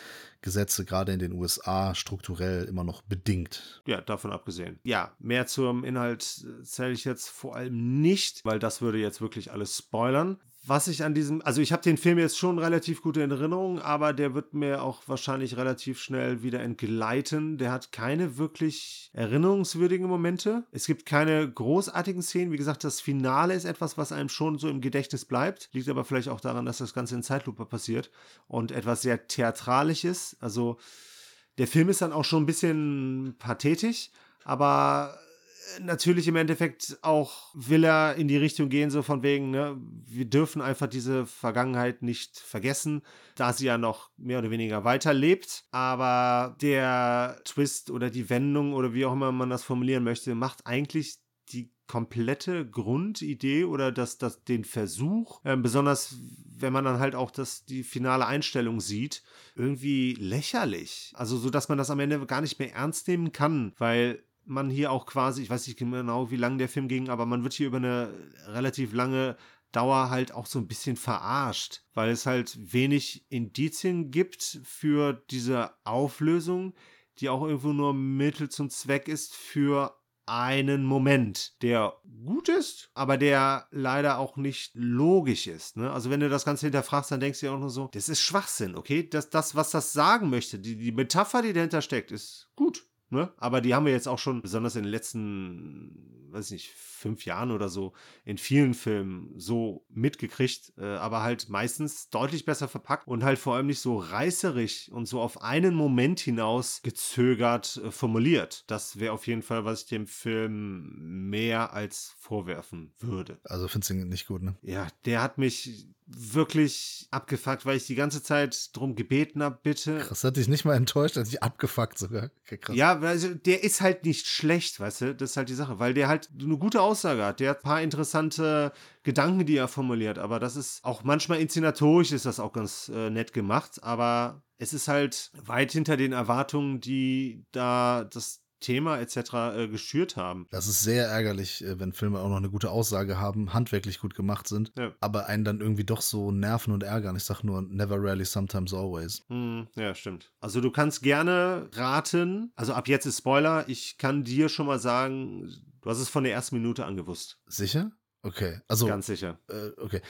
Speaker 1: Gesetze, gerade in den USA, strukturell immer noch bedingt.
Speaker 2: Ja, davon abgesehen. Ja, mehr zum Inhalt zähle ich jetzt vor allem nicht, weil das würde jetzt wirklich alles spoilern. Was ich an diesem, also ich habe den Film jetzt schon relativ gute Erinnerungen, aber der wird mir auch wahrscheinlich relativ schnell wieder entgleiten. Der hat keine wirklich erinnerungswürdigen Momente. Es gibt keine großartigen Szenen. Wie gesagt, das Finale ist etwas, was einem schon so im Gedächtnis bleibt. Liegt aber vielleicht auch daran, dass das Ganze in Zeitlupe passiert und etwas sehr theatralisches. Also der Film ist dann auch schon ein bisschen pathetisch, aber natürlich im Endeffekt auch will er in die Richtung gehen, so von wegen, ne, wir dürfen einfach diese Vergangenheit nicht vergessen, da sie ja noch mehr oder weniger weiterlebt. Aber der Twist oder die Wendung oder wie auch immer man das formulieren möchte, macht eigentlich die komplette Grundidee oder das, das, den Versuch, äh, besonders wenn man dann halt auch das, die finale Einstellung sieht, irgendwie lächerlich. Also so, dass man das am Ende gar nicht mehr ernst nehmen kann, weil man hier auch quasi, ich weiß nicht genau, wie lang der Film ging, aber man wird hier über eine relativ lange Dauer halt auch so ein bisschen verarscht, weil es halt wenig Indizien gibt für diese Auflösung, die auch irgendwo nur Mittel zum Zweck ist für einen Moment, der gut ist, aber der leider auch nicht logisch ist. Ne? Also wenn du das Ganze hinterfragst, dann denkst du dir auch nur so, das ist Schwachsinn, okay? Das, das was das sagen möchte, die, die Metapher, die dahinter steckt, ist gut. Ne? Aber die haben wir jetzt auch schon, besonders in den letzten, weiß ich nicht, fünf Jahren oder so, in vielen Filmen so mitgekriegt, äh, aber halt meistens deutlich besser verpackt und halt vor allem nicht so reißerig und so auf einen Moment hinaus gezögert äh, formuliert. Das wäre auf jeden Fall, was ich dem Film mehr als vorwerfen würde.
Speaker 1: Also findest du ihn nicht gut, ne?
Speaker 2: Ja, der hat mich wirklich abgefuckt, weil ich die ganze Zeit drum gebeten habe, bitte.
Speaker 1: Das hat dich nicht mal enttäuscht, hat dich abgefuckt sogar.
Speaker 2: Okay, ja, also der ist halt nicht schlecht, weißt du, das ist halt die Sache, weil der halt eine gute Aussage hat. Der hat ein paar interessante Gedanken, die er formuliert, aber das ist auch manchmal inszenatorisch ist das auch ganz äh, nett gemacht, aber es ist halt weit hinter den Erwartungen, die da das Thema etc. Äh, geschürt haben.
Speaker 1: Das ist sehr ärgerlich, äh, wenn Filme auch noch eine gute Aussage haben, handwerklich gut gemacht sind, ja. aber einen dann irgendwie doch so nerven und ärgern. Ich sag nur, never rarely, sometimes always.
Speaker 2: Mm, ja, stimmt. Also du kannst gerne raten, also ab jetzt ist Spoiler, ich kann dir schon mal sagen, du hast es von der ersten Minute angewusst.
Speaker 1: Sicher? Okay, also.
Speaker 2: Ganz sicher.
Speaker 1: Äh, okay.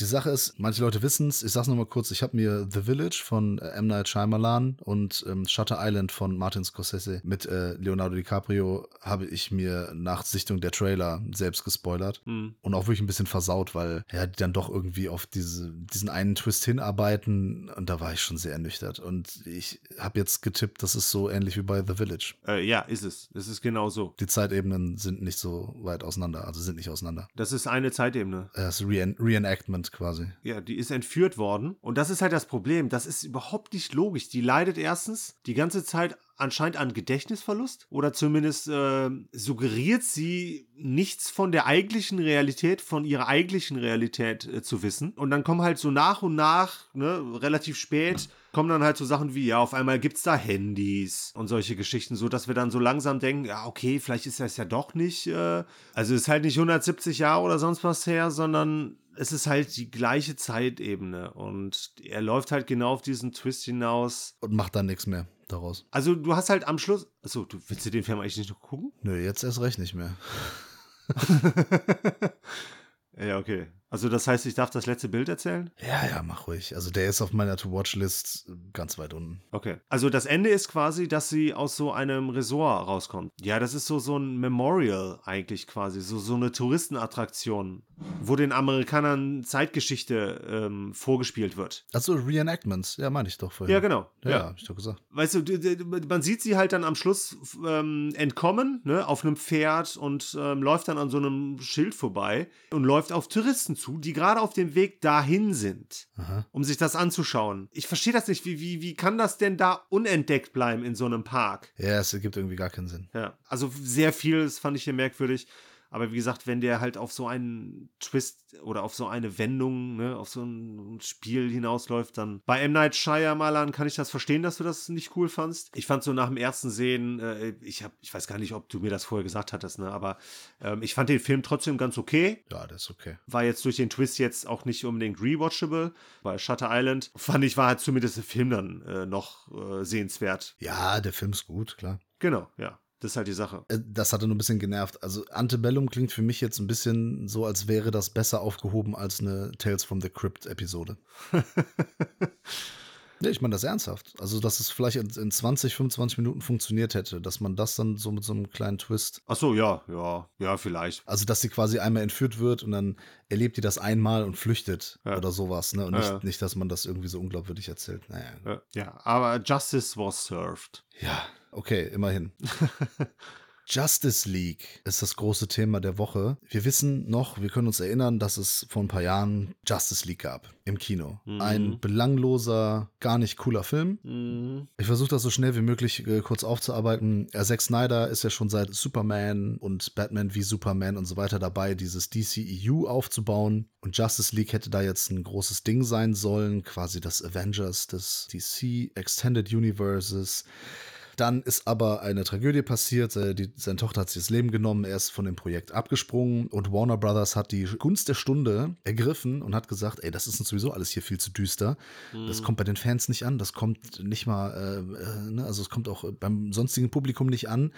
Speaker 1: Die Sache ist, manche Leute wissen es, ich sag's nochmal kurz, ich habe mir The Village von äh, M. Night Shyamalan und ähm, Shutter Island von Martin Scorsese mit äh, Leonardo DiCaprio habe ich mir nach Sichtung der Trailer selbst gespoilert mhm. und auch wirklich ein bisschen versaut, weil ja, die dann doch irgendwie auf diese, diesen einen Twist hinarbeiten und da war ich schon sehr ernüchtert und ich habe jetzt getippt, das ist so ähnlich wie bei The Village.
Speaker 2: Äh, ja, ist es. Es ist genau so.
Speaker 1: Die Zeitebenen sind nicht so weit auseinander, also sind nicht auseinander.
Speaker 2: Das ist eine Zeitebene.
Speaker 1: Das Re Reenactment quasi.
Speaker 2: Ja, die ist entführt worden. Und das ist halt das Problem. Das ist überhaupt nicht logisch. Die leidet erstens die ganze Zeit anscheinend an Gedächtnisverlust oder zumindest äh, suggeriert sie nichts von der eigentlichen Realität, von ihrer eigentlichen Realität äh, zu wissen. Und dann kommen halt so nach und nach, ne, relativ spät, kommen dann halt so Sachen wie, ja, auf einmal gibt es da Handys und solche Geschichten, so dass wir dann so langsam denken, ja, okay, vielleicht ist das ja doch nicht, äh, also ist halt nicht 170 Jahre oder sonst was her, sondern es ist halt die gleiche Zeitebene und er läuft halt genau auf diesen Twist hinaus.
Speaker 1: Und macht dann nichts mehr daraus.
Speaker 2: Also du hast halt am Schluss. Achso, du willst du den Film eigentlich nicht noch gucken?
Speaker 1: Nö, jetzt erst recht nicht mehr.
Speaker 2: ja, okay. Also das heißt, ich darf das letzte Bild erzählen?
Speaker 1: Ja, ja, mach ruhig. Also der ist auf meiner To-Watch-List ganz weit unten.
Speaker 2: Okay. Also das Ende ist quasi, dass sie aus so einem Resort rauskommt. Ja, das ist so, so ein Memorial eigentlich quasi, so, so eine Touristenattraktion, wo den Amerikanern Zeitgeschichte ähm, vorgespielt wird.
Speaker 1: Also Reenactments, ja, meine ich doch vorhin.
Speaker 2: Ja, genau.
Speaker 1: Ja, ja. hab ich doch gesagt.
Speaker 2: Weißt du, man sieht sie halt dann am Schluss ähm, entkommen, ne, auf einem Pferd und ähm, läuft dann an so einem Schild vorbei und läuft auf Touristen zu, die gerade auf dem Weg dahin sind, Aha. um sich das anzuschauen. Ich verstehe das nicht. Wie, wie, wie kann das denn da unentdeckt bleiben in so einem Park?
Speaker 1: Ja, es ergibt irgendwie gar keinen Sinn.
Speaker 2: Ja, also sehr viel, das fand ich hier merkwürdig. Aber wie gesagt, wenn der halt auf so einen Twist oder auf so eine Wendung, ne, auf so ein Spiel hinausläuft, dann bei M. Night Shyamalan kann ich das verstehen, dass du das nicht cool fandst. Ich fand so nach dem ersten Sehen, äh, ich hab, ich weiß gar nicht, ob du mir das vorher gesagt hattest, ne, aber ähm, ich fand den Film trotzdem ganz okay.
Speaker 1: Ja, der ist okay.
Speaker 2: War jetzt durch den Twist jetzt auch nicht unbedingt rewatchable. Bei Shutter Island fand ich, war halt zumindest der Film dann äh, noch äh, sehenswert.
Speaker 1: Ja, der Film ist gut, klar.
Speaker 2: Genau, ja. Das ist halt die Sache.
Speaker 1: Äh, Das hatte nur ein bisschen genervt. Also Antebellum klingt für mich jetzt ein bisschen so, als wäre das besser aufgehoben als eine Tales from the Crypt Episode. Nee, ich meine das ernsthaft. Also, dass es vielleicht in, in 20, 25 Minuten funktioniert hätte, dass man das dann so mit so einem kleinen Twist.
Speaker 2: Ach so, ja, ja, ja, vielleicht.
Speaker 1: Also, dass sie quasi einmal entführt wird und dann erlebt die das einmal und flüchtet
Speaker 2: Ja.
Speaker 1: oder sowas, ne? Und
Speaker 2: Ja,
Speaker 1: nicht,
Speaker 2: ja.
Speaker 1: nicht, dass man das irgendwie so unglaubwürdig erzählt. Naja.
Speaker 2: Ja, ja, aber Justice was served.
Speaker 1: Ja, okay, immerhin. Justice League ist das große Thema der Woche. Wir wissen noch, wir können uns erinnern, dass es vor ein paar Jahren Justice League gab im Kino.
Speaker 2: Mhm.
Speaker 1: Ein belangloser, gar nicht cooler Film.
Speaker 2: Mhm.
Speaker 1: Ich versuche das so schnell wie möglich äh, kurz aufzuarbeiten. Äh, Zack Snyder ist ja schon seit Superman und Batman wie Superman und so weiter dabei, dieses DCEU aufzubauen. Und Justice League hätte da jetzt ein großes Ding sein sollen, quasi das Avengers des DC Extended Universes. Dann ist aber eine Tragödie passiert. Äh, Die, seine Tochter hat sich das Leben genommen. Er ist von dem Projekt abgesprungen und Warner Brothers hat die Gunst der Stunde ergriffen und hat gesagt: Ey, das ist uns sowieso alles hier viel zu düster. Das kommt bei den Fans nicht an. Das kommt nicht mal, äh, äh, ne? also es kommt auch beim sonstigen Publikum nicht an.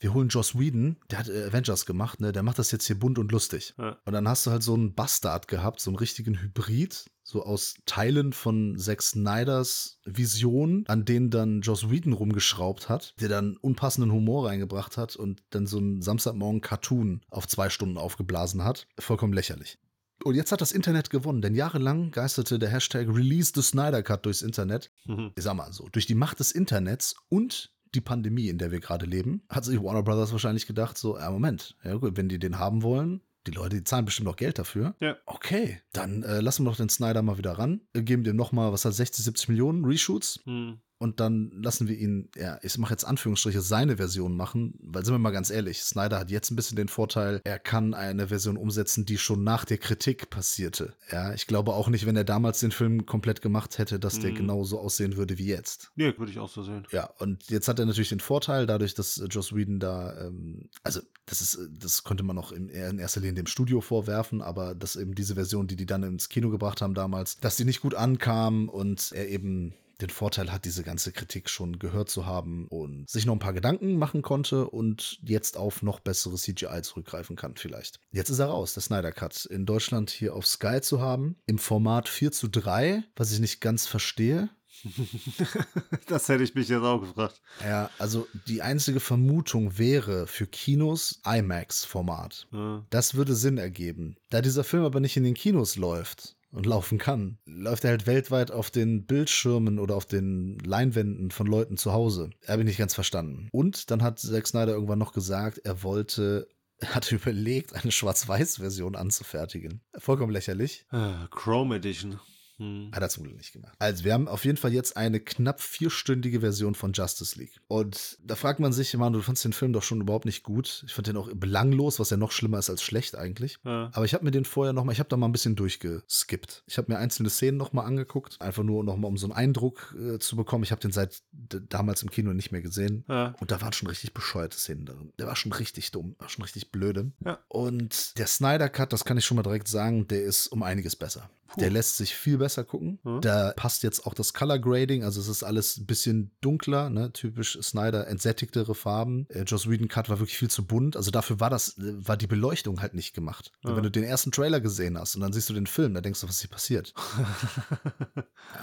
Speaker 1: Wir holen Joss Whedon, der hat äh, Avengers gemacht, ne? Der macht das jetzt hier bunt und lustig.
Speaker 2: Ja.
Speaker 1: Und dann hast du halt so einen Bastard gehabt, so einen richtigen Hybrid, so aus Teilen von Zack Snyders Vision, an denen dann Joss Whedon rumgeschraubt hat, der dann unpassenden Humor reingebracht hat und dann so einen Samstagmorgen Cartoon auf zwei Stunden aufgeblasen hat. Vollkommen lächerlich. Und jetzt hat das Internet gewonnen, denn jahrelang geisterte der Hashtag Release the Snyder Cut durchs Internet.
Speaker 2: Mhm.
Speaker 1: Ich sag mal so, durch die Macht des Internets und die Pandemie, in der wir gerade leben, hat sich Warner Brothers wahrscheinlich gedacht, so, ja, Moment, ja gut, wenn die den haben wollen, die Leute, die zahlen bestimmt auch Geld dafür.
Speaker 2: Ja.
Speaker 1: Okay, dann äh, lassen wir doch den Snyder mal wieder ran, äh, geben dem nochmal, was hat 60, 70 Millionen Reshoots
Speaker 2: Mhm.
Speaker 1: Und dann lassen wir ihn, ja, ich mache jetzt Anführungsstriche, seine Version machen, weil sind wir mal ganz ehrlich, Snyder hat jetzt ein bisschen den Vorteil, er kann eine Version umsetzen, die schon nach der Kritik passierte. Ja, ich glaube auch nicht, wenn er damals den Film komplett gemacht hätte, dass der
Speaker 2: Mhm.
Speaker 1: genauso aussehen würde wie jetzt.
Speaker 2: Ja, würde ich auch so sehen.
Speaker 1: Ja, und jetzt hat er natürlich den Vorteil, dadurch, dass äh, Joss Whedon da, ähm, also das ist, äh, das konnte man auch in, in erster Linie dem Studio vorwerfen, aber dass eben diese Version, die die dann ins Kino gebracht haben damals, dass die nicht gut ankam und er eben den Vorteil hat, diese ganze Kritik schon gehört zu haben und sich noch ein paar Gedanken machen konnte und jetzt auf noch bessere CGI zurückgreifen kann vielleicht. Jetzt ist er raus, der Snyder Cut. In Deutschland hier auf Sky zu haben, im Format 4 zu 3, was ich nicht ganz verstehe.
Speaker 2: das hätte ich mich jetzt auch gefragt.
Speaker 1: Ja, also die einzige Vermutung wäre für Kinos IMAX-Format.
Speaker 2: Ja.
Speaker 1: Das würde Sinn ergeben. Da dieser Film aber nicht in den Kinos läuft und laufen kann, läuft er halt weltweit auf den Bildschirmen oder auf den Leinwänden von Leuten zu Hause. Habe ich nicht ganz verstanden. Und dann hat Zack Snyder irgendwann noch gesagt, er wollte, er hatte überlegt, eine Schwarz-Weiß-Version anzufertigen. Vollkommen lächerlich.
Speaker 2: Ah, Chrome Edition. Hm.
Speaker 1: Hat er zum Glück nicht gemacht. Also, wir haben auf jeden Fall jetzt eine knapp vierstündige Version von Justice League. Und da fragt man sich, Mann, du fandst den Film doch schon überhaupt nicht gut. Ich fand den auch belanglos, was ja noch schlimmer ist als schlecht eigentlich.
Speaker 2: Ja.
Speaker 1: Aber ich habe mir den vorher noch mal, ich habe da mal ein bisschen durchgeskippt. Ich habe mir einzelne Szenen noch mal angeguckt, einfach nur noch mal um so einen Eindruck äh, zu bekommen. Ich habe den seit damals im Kino nicht mehr gesehen.
Speaker 2: Ja.
Speaker 1: Und da waren schon richtig bescheuerte Szenen drin. Der war schon richtig dumm, war schon richtig blöde.
Speaker 2: Ja.
Speaker 1: Und der Snyder Cut, das kann ich schon mal direkt sagen, der ist um einiges besser. Der lässt sich viel besser gucken.
Speaker 2: Mhm.
Speaker 1: Da passt jetzt auch das Color Grading, also es ist alles ein bisschen dunkler, ne? typisch Snyder, entsättigtere Farben. Äh, Joss Whedon Cut war wirklich viel zu bunt, also dafür war das, äh, war die Beleuchtung halt nicht gemacht.
Speaker 2: Ja.
Speaker 1: Wenn du den ersten Trailer gesehen hast und dann siehst du den Film, da denkst du, was ist hier passiert?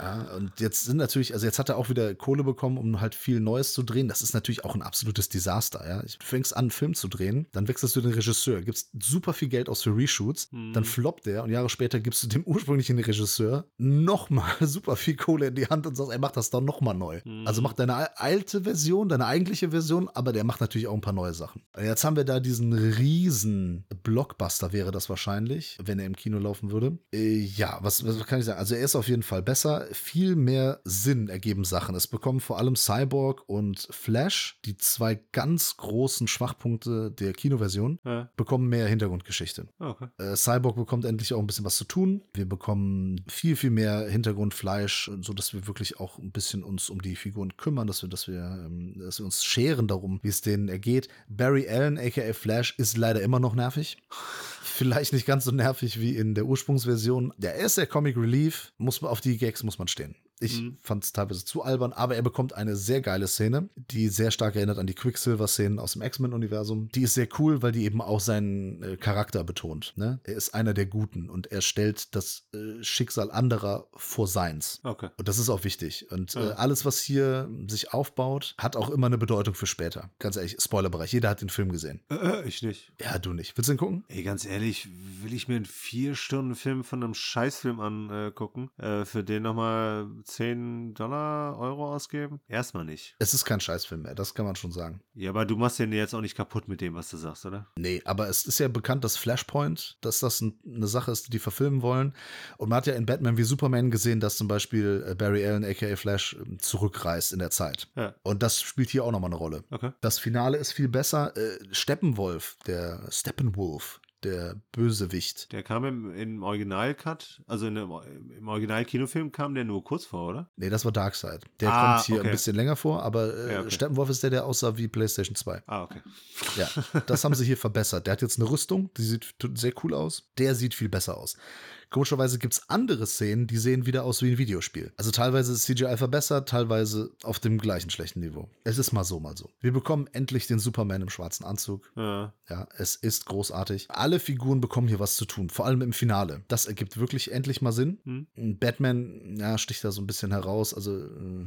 Speaker 1: Ja, und jetzt sind natürlich, also jetzt hat er auch wieder Kohle bekommen, um halt viel Neues zu drehen. Das ist natürlich auch ein absolutes Desaster, ja. Du fängst an, einen Film zu drehen, dann wechselst du den Regisseur, gibst super viel Geld aus für Reshoots,
Speaker 2: Mhm.
Speaker 1: dann floppt der und Jahre später gibst du dem ursprünglichen Regisseur nochmal super viel Kohle in die Hand und sagst, ey, mach das doch nochmal neu.
Speaker 2: Mhm.
Speaker 1: Also mach deine al- alte Version, deine eigentliche Version, aber der macht natürlich auch ein paar neue Sachen. Jetzt haben wir da diesen riesen Blockbuster, wäre das wahrscheinlich, wenn er im Kino laufen würde. Äh, ja, was, was kann ich sagen? Also er ist auf jeden Fall besser. Viel mehr Sinn ergeben Sachen. Es bekommen vor allem Cyborg und Flash, die zwei ganz großen Schwachpunkte der Kinoversion,
Speaker 2: Ja.
Speaker 1: bekommen mehr Hintergrundgeschichte.
Speaker 2: Okay.
Speaker 1: Äh, Cyborg bekommt endlich auch ein bisschen was zu tun. Wir bekommen viel, viel mehr Hintergrundfleisch, so dass wir wirklich auch ein bisschen uns um die Figuren kümmern, dass wir, dass wir, ähm, dass wir uns scheren darum, wie es denen ergeht. Barry Allen, aka Flash, ist leider immer noch nervig. Vielleicht nicht ganz so nervig wie in der Ursprungsversion. Der ist der Comic Relief, muss man auf die Gags muss man stehen. Ich
Speaker 2: Mhm.
Speaker 1: fand es teilweise zu albern, aber er bekommt eine sehr geile Szene, die sehr stark erinnert an die Quicksilver-Szenen aus dem X-Men-Universum. Die ist sehr cool, weil die eben auch seinen äh, Charakter betont. Ne? Er ist einer der Guten und er stellt das äh, Schicksal anderer vor seins.
Speaker 2: Okay.
Speaker 1: Und das ist auch wichtig. Und äh,
Speaker 2: Ja.
Speaker 1: alles, was hier sich aufbaut, hat auch immer eine Bedeutung für später. Ganz ehrlich, Spoilerbereich. Jeder hat den Film gesehen.
Speaker 2: Äh, äh, ich nicht.
Speaker 1: Ja, du nicht. Willst du ihn gucken?
Speaker 2: Ey, ganz ehrlich, will ich mir einen vier Stunden Film von einem Scheißfilm angucken, äh, für den nochmal 10 Dollar, Euro ausgeben? Erstmal nicht.
Speaker 1: Es ist kein Scheißfilm mehr, das kann man schon sagen.
Speaker 2: Ja, aber du machst den jetzt auch nicht kaputt mit dem, was du sagst, oder?
Speaker 1: Nee, aber es ist ja bekannt, dass Flashpoint, dass das ein, eine Sache ist, die die verfilmen wollen. Und man hat ja in Batman wie Superman gesehen, dass zum Beispiel äh, Barry Allen, aka Flash, ähm, zurückreist in der Zeit.
Speaker 2: Ja.
Speaker 1: Und das spielt hier auch nochmal eine Rolle.
Speaker 2: Okay.
Speaker 1: Das Finale ist viel besser. Äh, Steppenwolf, der Steppenwolf, der Bösewicht.
Speaker 2: Der kam im, im Original-Cut, also in dem, im Original-Kinofilm kam der nur kurz vor, oder?
Speaker 1: Nee, das war Darkseid. Der
Speaker 2: Ah,
Speaker 1: kommt hier
Speaker 2: okay.
Speaker 1: ein bisschen länger vor, aber äh,
Speaker 2: Ja, okay.
Speaker 1: Steppenwolf ist der, der aussah wie PlayStation 2.
Speaker 2: Ah, okay.
Speaker 1: Ja, das haben sie hier verbessert. Der hat jetzt eine Rüstung, die sieht sehr cool aus. Der sieht viel besser aus. Komischerweise gibt es andere Szenen, die sehen wieder aus wie ein Videospiel. Also teilweise ist CGI verbessert, teilweise auf dem gleichen schlechten Niveau. Es ist mal so, mal so. Wir bekommen endlich den Superman im schwarzen Anzug.
Speaker 2: Ja.
Speaker 1: Ja, es ist großartig. Alle Figuren bekommen hier was zu tun, vor allem im Finale. Das ergibt wirklich endlich mal Sinn.
Speaker 2: Hm.
Speaker 1: Batman, ja, sticht da so ein bisschen heraus, also äh,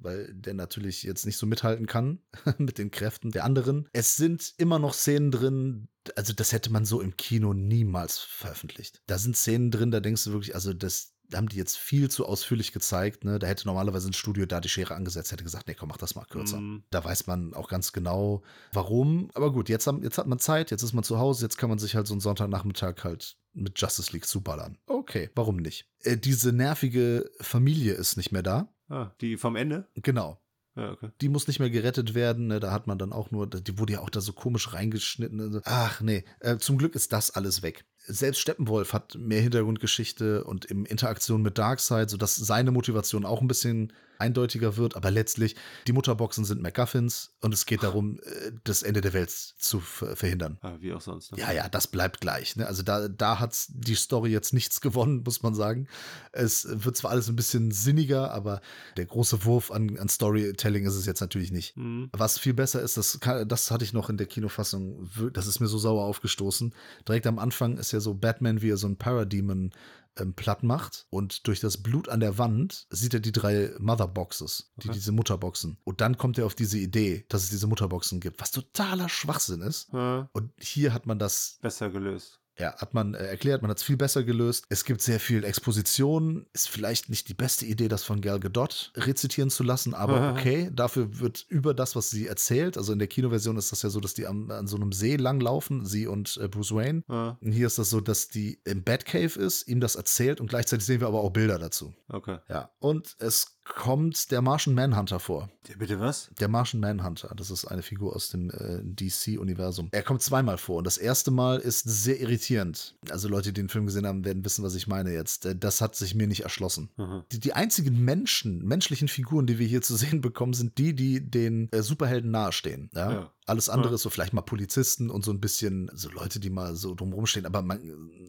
Speaker 1: weil der natürlich jetzt nicht so mithalten kann mit den Kräften der anderen. Es sind immer noch Szenen drin, also das hätte man so im Kino niemals veröffentlicht. Da sind Szenen drin, da denkst du wirklich, also das haben die jetzt viel zu ausführlich gezeigt. Ne? Da hätte normalerweise ein Studio da die Schere angesetzt, hätte gesagt, nee, komm, mach das mal kürzer.
Speaker 2: Mhm.
Speaker 1: Da weiß man auch ganz genau, warum. Aber gut, jetzt, haben, jetzt hat man Zeit, jetzt ist man zu Hause, jetzt kann man sich halt so einen Sonntagnachmittag halt mit Justice League zuballern. Okay, warum nicht? Äh, diese nervige Familie ist nicht mehr da.
Speaker 2: Ah, die vom Ende?
Speaker 1: Genau.
Speaker 2: Ja, okay.
Speaker 1: Die muss nicht mehr gerettet werden. Ne? Da hat man dann auch nur, die wurde ja auch da so komisch reingeschnitten. Also, Ach nee, äh, zum Glück ist das alles weg. Selbst Steppenwolf hat mehr Hintergrundgeschichte und in Interaktion mit Darkseid, sodass seine Motivation auch ein bisschen eindeutiger wird. Aber letztlich, die Mutterboxen sind MacGuffins und es geht darum, äh, das Ende der Welt zu ver verhindern.
Speaker 2: Ah, wie auch sonst. Ne?
Speaker 1: Ja, ja, das bleibt gleich. Ne? Also da, da hat die Story jetzt nichts gewonnen, muss man sagen. Es wird zwar alles ein bisschen sinniger, aber der große Wurf an, an Storytelling ist es jetzt natürlich nicht.
Speaker 2: Mhm.
Speaker 1: Was viel besser ist, das, kann, das hatte ich noch in der Kinofassung, das ist mir so sauer aufgestoßen. Direkt am Anfang ist ja so Batman, wie er so ein Parademon ähm, platt macht und durch das Blut an der Wand sieht er die drei Motherboxes, die,
Speaker 2: Okay.
Speaker 1: diese Mutterboxen. Und dann kommt er auf diese Idee, dass es diese Mutterboxen gibt, was totaler Schwachsinn ist.
Speaker 2: Ja,
Speaker 1: Und hier hat man das
Speaker 2: besser gelöst.
Speaker 1: Ja, hat man äh, erklärt, man hat es viel besser gelöst. Es gibt sehr viel Exposition. Ist vielleicht nicht die beste Idee, das von Gal Gadot rezitieren zu lassen, aber okay. Dafür wird über das, was sie erzählt, also in der Kinoversion ist das ja so, dass die am, an so einem See langlaufen, sie und äh, Bruce Wayne.
Speaker 2: Ja,
Speaker 1: Und hier ist das so, dass die im Batcave ist, ihm das erzählt und gleichzeitig sehen wir aber auch Bilder dazu.
Speaker 2: okay.
Speaker 1: Ja, und es kommt der Martian Manhunter vor.
Speaker 2: Ja, bitte was?
Speaker 1: Der Martian Manhunter, das ist eine Figur aus dem äh, DC-Universum. Er kommt zweimal vor und das erste Mal ist sehr irritierend. Also Leute, die den Film gesehen haben, werden wissen, was ich meine jetzt. Äh, Das hat sich mir nicht erschlossen.
Speaker 2: Mhm.
Speaker 1: Die, die einzigen Menschen, menschlichen Figuren, die wir hier zu sehen bekommen, sind die, die den äh, Superhelden nahestehen. Ja?
Speaker 2: Ja.
Speaker 1: Alles andere
Speaker 2: Ja.
Speaker 1: ist so vielleicht mal Polizisten und so ein bisschen so Leute, die mal so drumherum stehen. Aber man,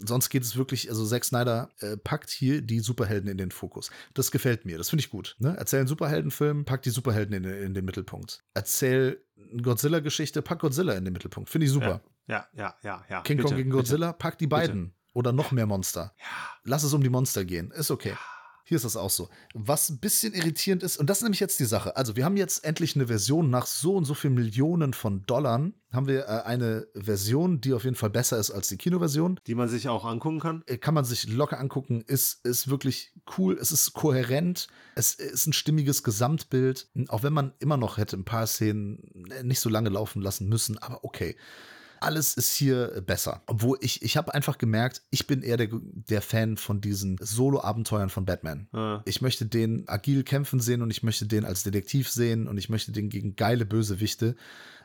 Speaker 1: sonst geht es wirklich, also Zack Snyder äh, packt hier die Superhelden in den Fokus. Das gefällt mir, das finde ich gut. Ne? Erzähl einen Superheldenfilm, pack die Superhelden in, in den Mittelpunkt. Erzähl eine Godzilla-Geschichte, pack Godzilla in den Mittelpunkt. Finde ich super.
Speaker 2: Ja, ja, ja, ja.
Speaker 1: King
Speaker 2: bitte,
Speaker 1: Kong gegen
Speaker 2: bitte.
Speaker 1: Godzilla, pack die beiden. Oder noch mehr Monster.
Speaker 2: Ja.
Speaker 1: Lass es um die Monster gehen. Ist okay. Hier ist das auch so. Was ein bisschen irritierend ist, und das ist nämlich jetzt die Sache. Also, wir haben jetzt endlich eine Version nach so und so vielen Millionen von Dollar. Haben wir äh, eine Version, die auf jeden Fall besser ist als die Kinoversion.
Speaker 2: Die man sich auch angucken kann.
Speaker 1: Äh, Kann man sich locker angucken, ist, ist wirklich cool, es ist kohärent, es ist ein stimmiges Gesamtbild, auch wenn man immer noch hätte ein paar Szenen äh, nicht so lange laufen lassen müssen, aber okay. Alles ist hier besser. Obwohl ich, ich habe einfach gemerkt, ich bin eher der, der Fan von diesen Solo-Abenteuern von Batman.
Speaker 2: Ja.
Speaker 1: Ich möchte den agil kämpfen sehen und ich möchte den als Detektiv sehen und ich möchte den gegen geile Bösewichte.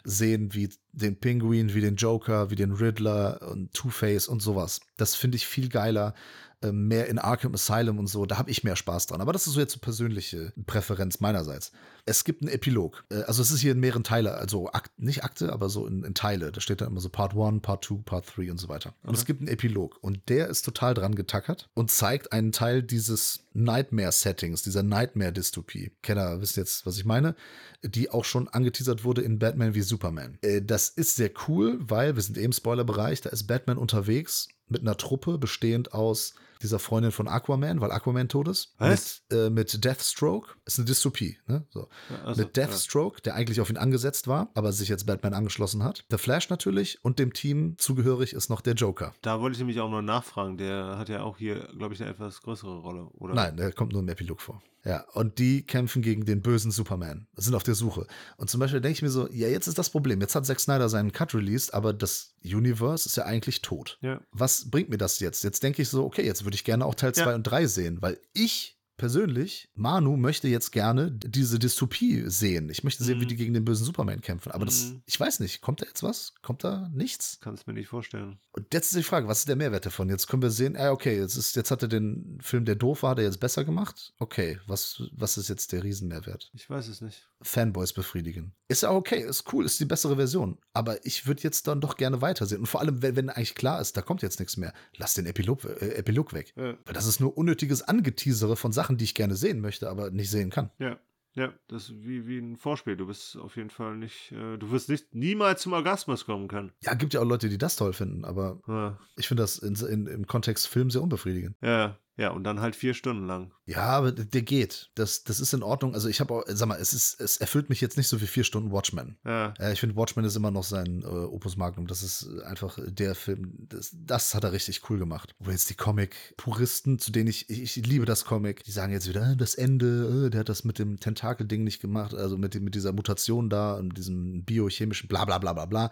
Speaker 1: sehen wie den Penguin, wie den Joker, wie den Riddler und Two-Face und sowas. Das finde ich viel geiler äh, mehr in Arkham Asylum und so, da habe ich mehr Spaß dran. Aber das ist so jetzt eine persönliche Präferenz meinerseits. Es gibt einen Epilog. Äh, also es ist hier in mehreren Teile, also Akt, nicht Akte, aber so in, in, Teile. Da steht dann immer so Part 1, Part 2, Part 3 und so weiter. Und okay. es gibt einen Epilog. Und der ist total dran getackert und zeigt einen Teil dieses Nightmare-Settings, dieser Nightmare-Dystopie. Kenner wisst jetzt, was ich meine, die auch schon angeteasert wurde in Batman wie Superman. Äh, das ist sehr cool, weil wir sind eben im Spoilerbereich, da ist Batman unterwegs mit einer Truppe bestehend aus dieser Freundin von Aquaman, weil Aquaman tot ist.
Speaker 2: Was?
Speaker 1: Mit, äh, mit Deathstroke. Ist eine Dystopie, ne? So. Also, mit Deathstroke, ja. der eigentlich auf ihn angesetzt war, aber sich jetzt Batman angeschlossen hat. The Flash natürlich und dem Team zugehörig ist noch der Joker.
Speaker 2: Da wollte ich nämlich auch noch nachfragen. Der hat ja auch hier, glaube ich, eine etwas größere Rolle, oder?
Speaker 1: Nein, der kommt nur im Epilog vor. Ja, und die kämpfen gegen den bösen Superman, sind auf der Suche. Und zum Beispiel denke ich mir so, ja, jetzt ist das Problem. Jetzt hat Zack Snyder seinen Cut released, aber das Universe ist ja eigentlich tot.
Speaker 2: Ja.
Speaker 1: Was bringt mir das jetzt? Jetzt denke ich so, okay, jetzt würde ich gerne auch Teil 2 ja. und 3 sehen, weil ich persönlich, Manu möchte jetzt gerne diese Dystopie sehen. Ich möchte sehen, mhm. wie die gegen den bösen Superman kämpfen. Aber das, mhm. ich weiß nicht, kommt da jetzt was? Kommt da nichts?
Speaker 2: Kann es mir nicht vorstellen.
Speaker 1: Und jetzt ist die Frage, was ist der Mehrwert davon? Jetzt können wir sehen, ah, okay, jetzt, ist, jetzt hat er den Film, der doof war, der jetzt besser gemacht. Okay, was, was ist jetzt der Riesenmehrwert?
Speaker 2: Ich weiß es nicht.
Speaker 1: Fanboys befriedigen. Ist ja okay, ist cool, ist die bessere Version. Aber ich würde jetzt dann doch gerne weitersehen. Und vor allem, wenn, wenn eigentlich klar ist, da kommt jetzt nichts mehr, lass den Epilog, äh, Epilog weg. Ja. Weil das ist nur unnötiges Angeteasere von Sachen, die ich gerne sehen möchte, aber nicht sehen kann.
Speaker 2: Ja. Ja, das ist wie, wie ein Vorspiel. Du bist auf jeden Fall nicht, äh, du wirst nicht niemals zum Orgasmus kommen können.
Speaker 1: Ja, gibt ja auch Leute, die das toll finden, aber ja. ich finde das in, in, im Kontext Film sehr unbefriedigend.
Speaker 2: Ja, ja, und dann halt vier Stunden lang.
Speaker 1: Ja, aber der geht. Das, das ist in Ordnung. Also ich habe auch, sag mal, es ist, es erfüllt mich jetzt nicht so wie vier Stunden Watchmen.
Speaker 2: Ja.
Speaker 1: Äh, ich finde, Watchmen ist immer noch sein äh, Opus Magnum. Das ist einfach der Film, das, das hat er richtig cool gemacht. Wo jetzt die Comic-Puristen, zu denen ich, ich, ich, liebe das Comic, die sagen jetzt wieder, äh, das Ende, äh, der hat das mit dem Tentakel-Ding nicht gemacht, also mit, mit dieser Mutation da und diesem biochemischen bla bla bla bla bla.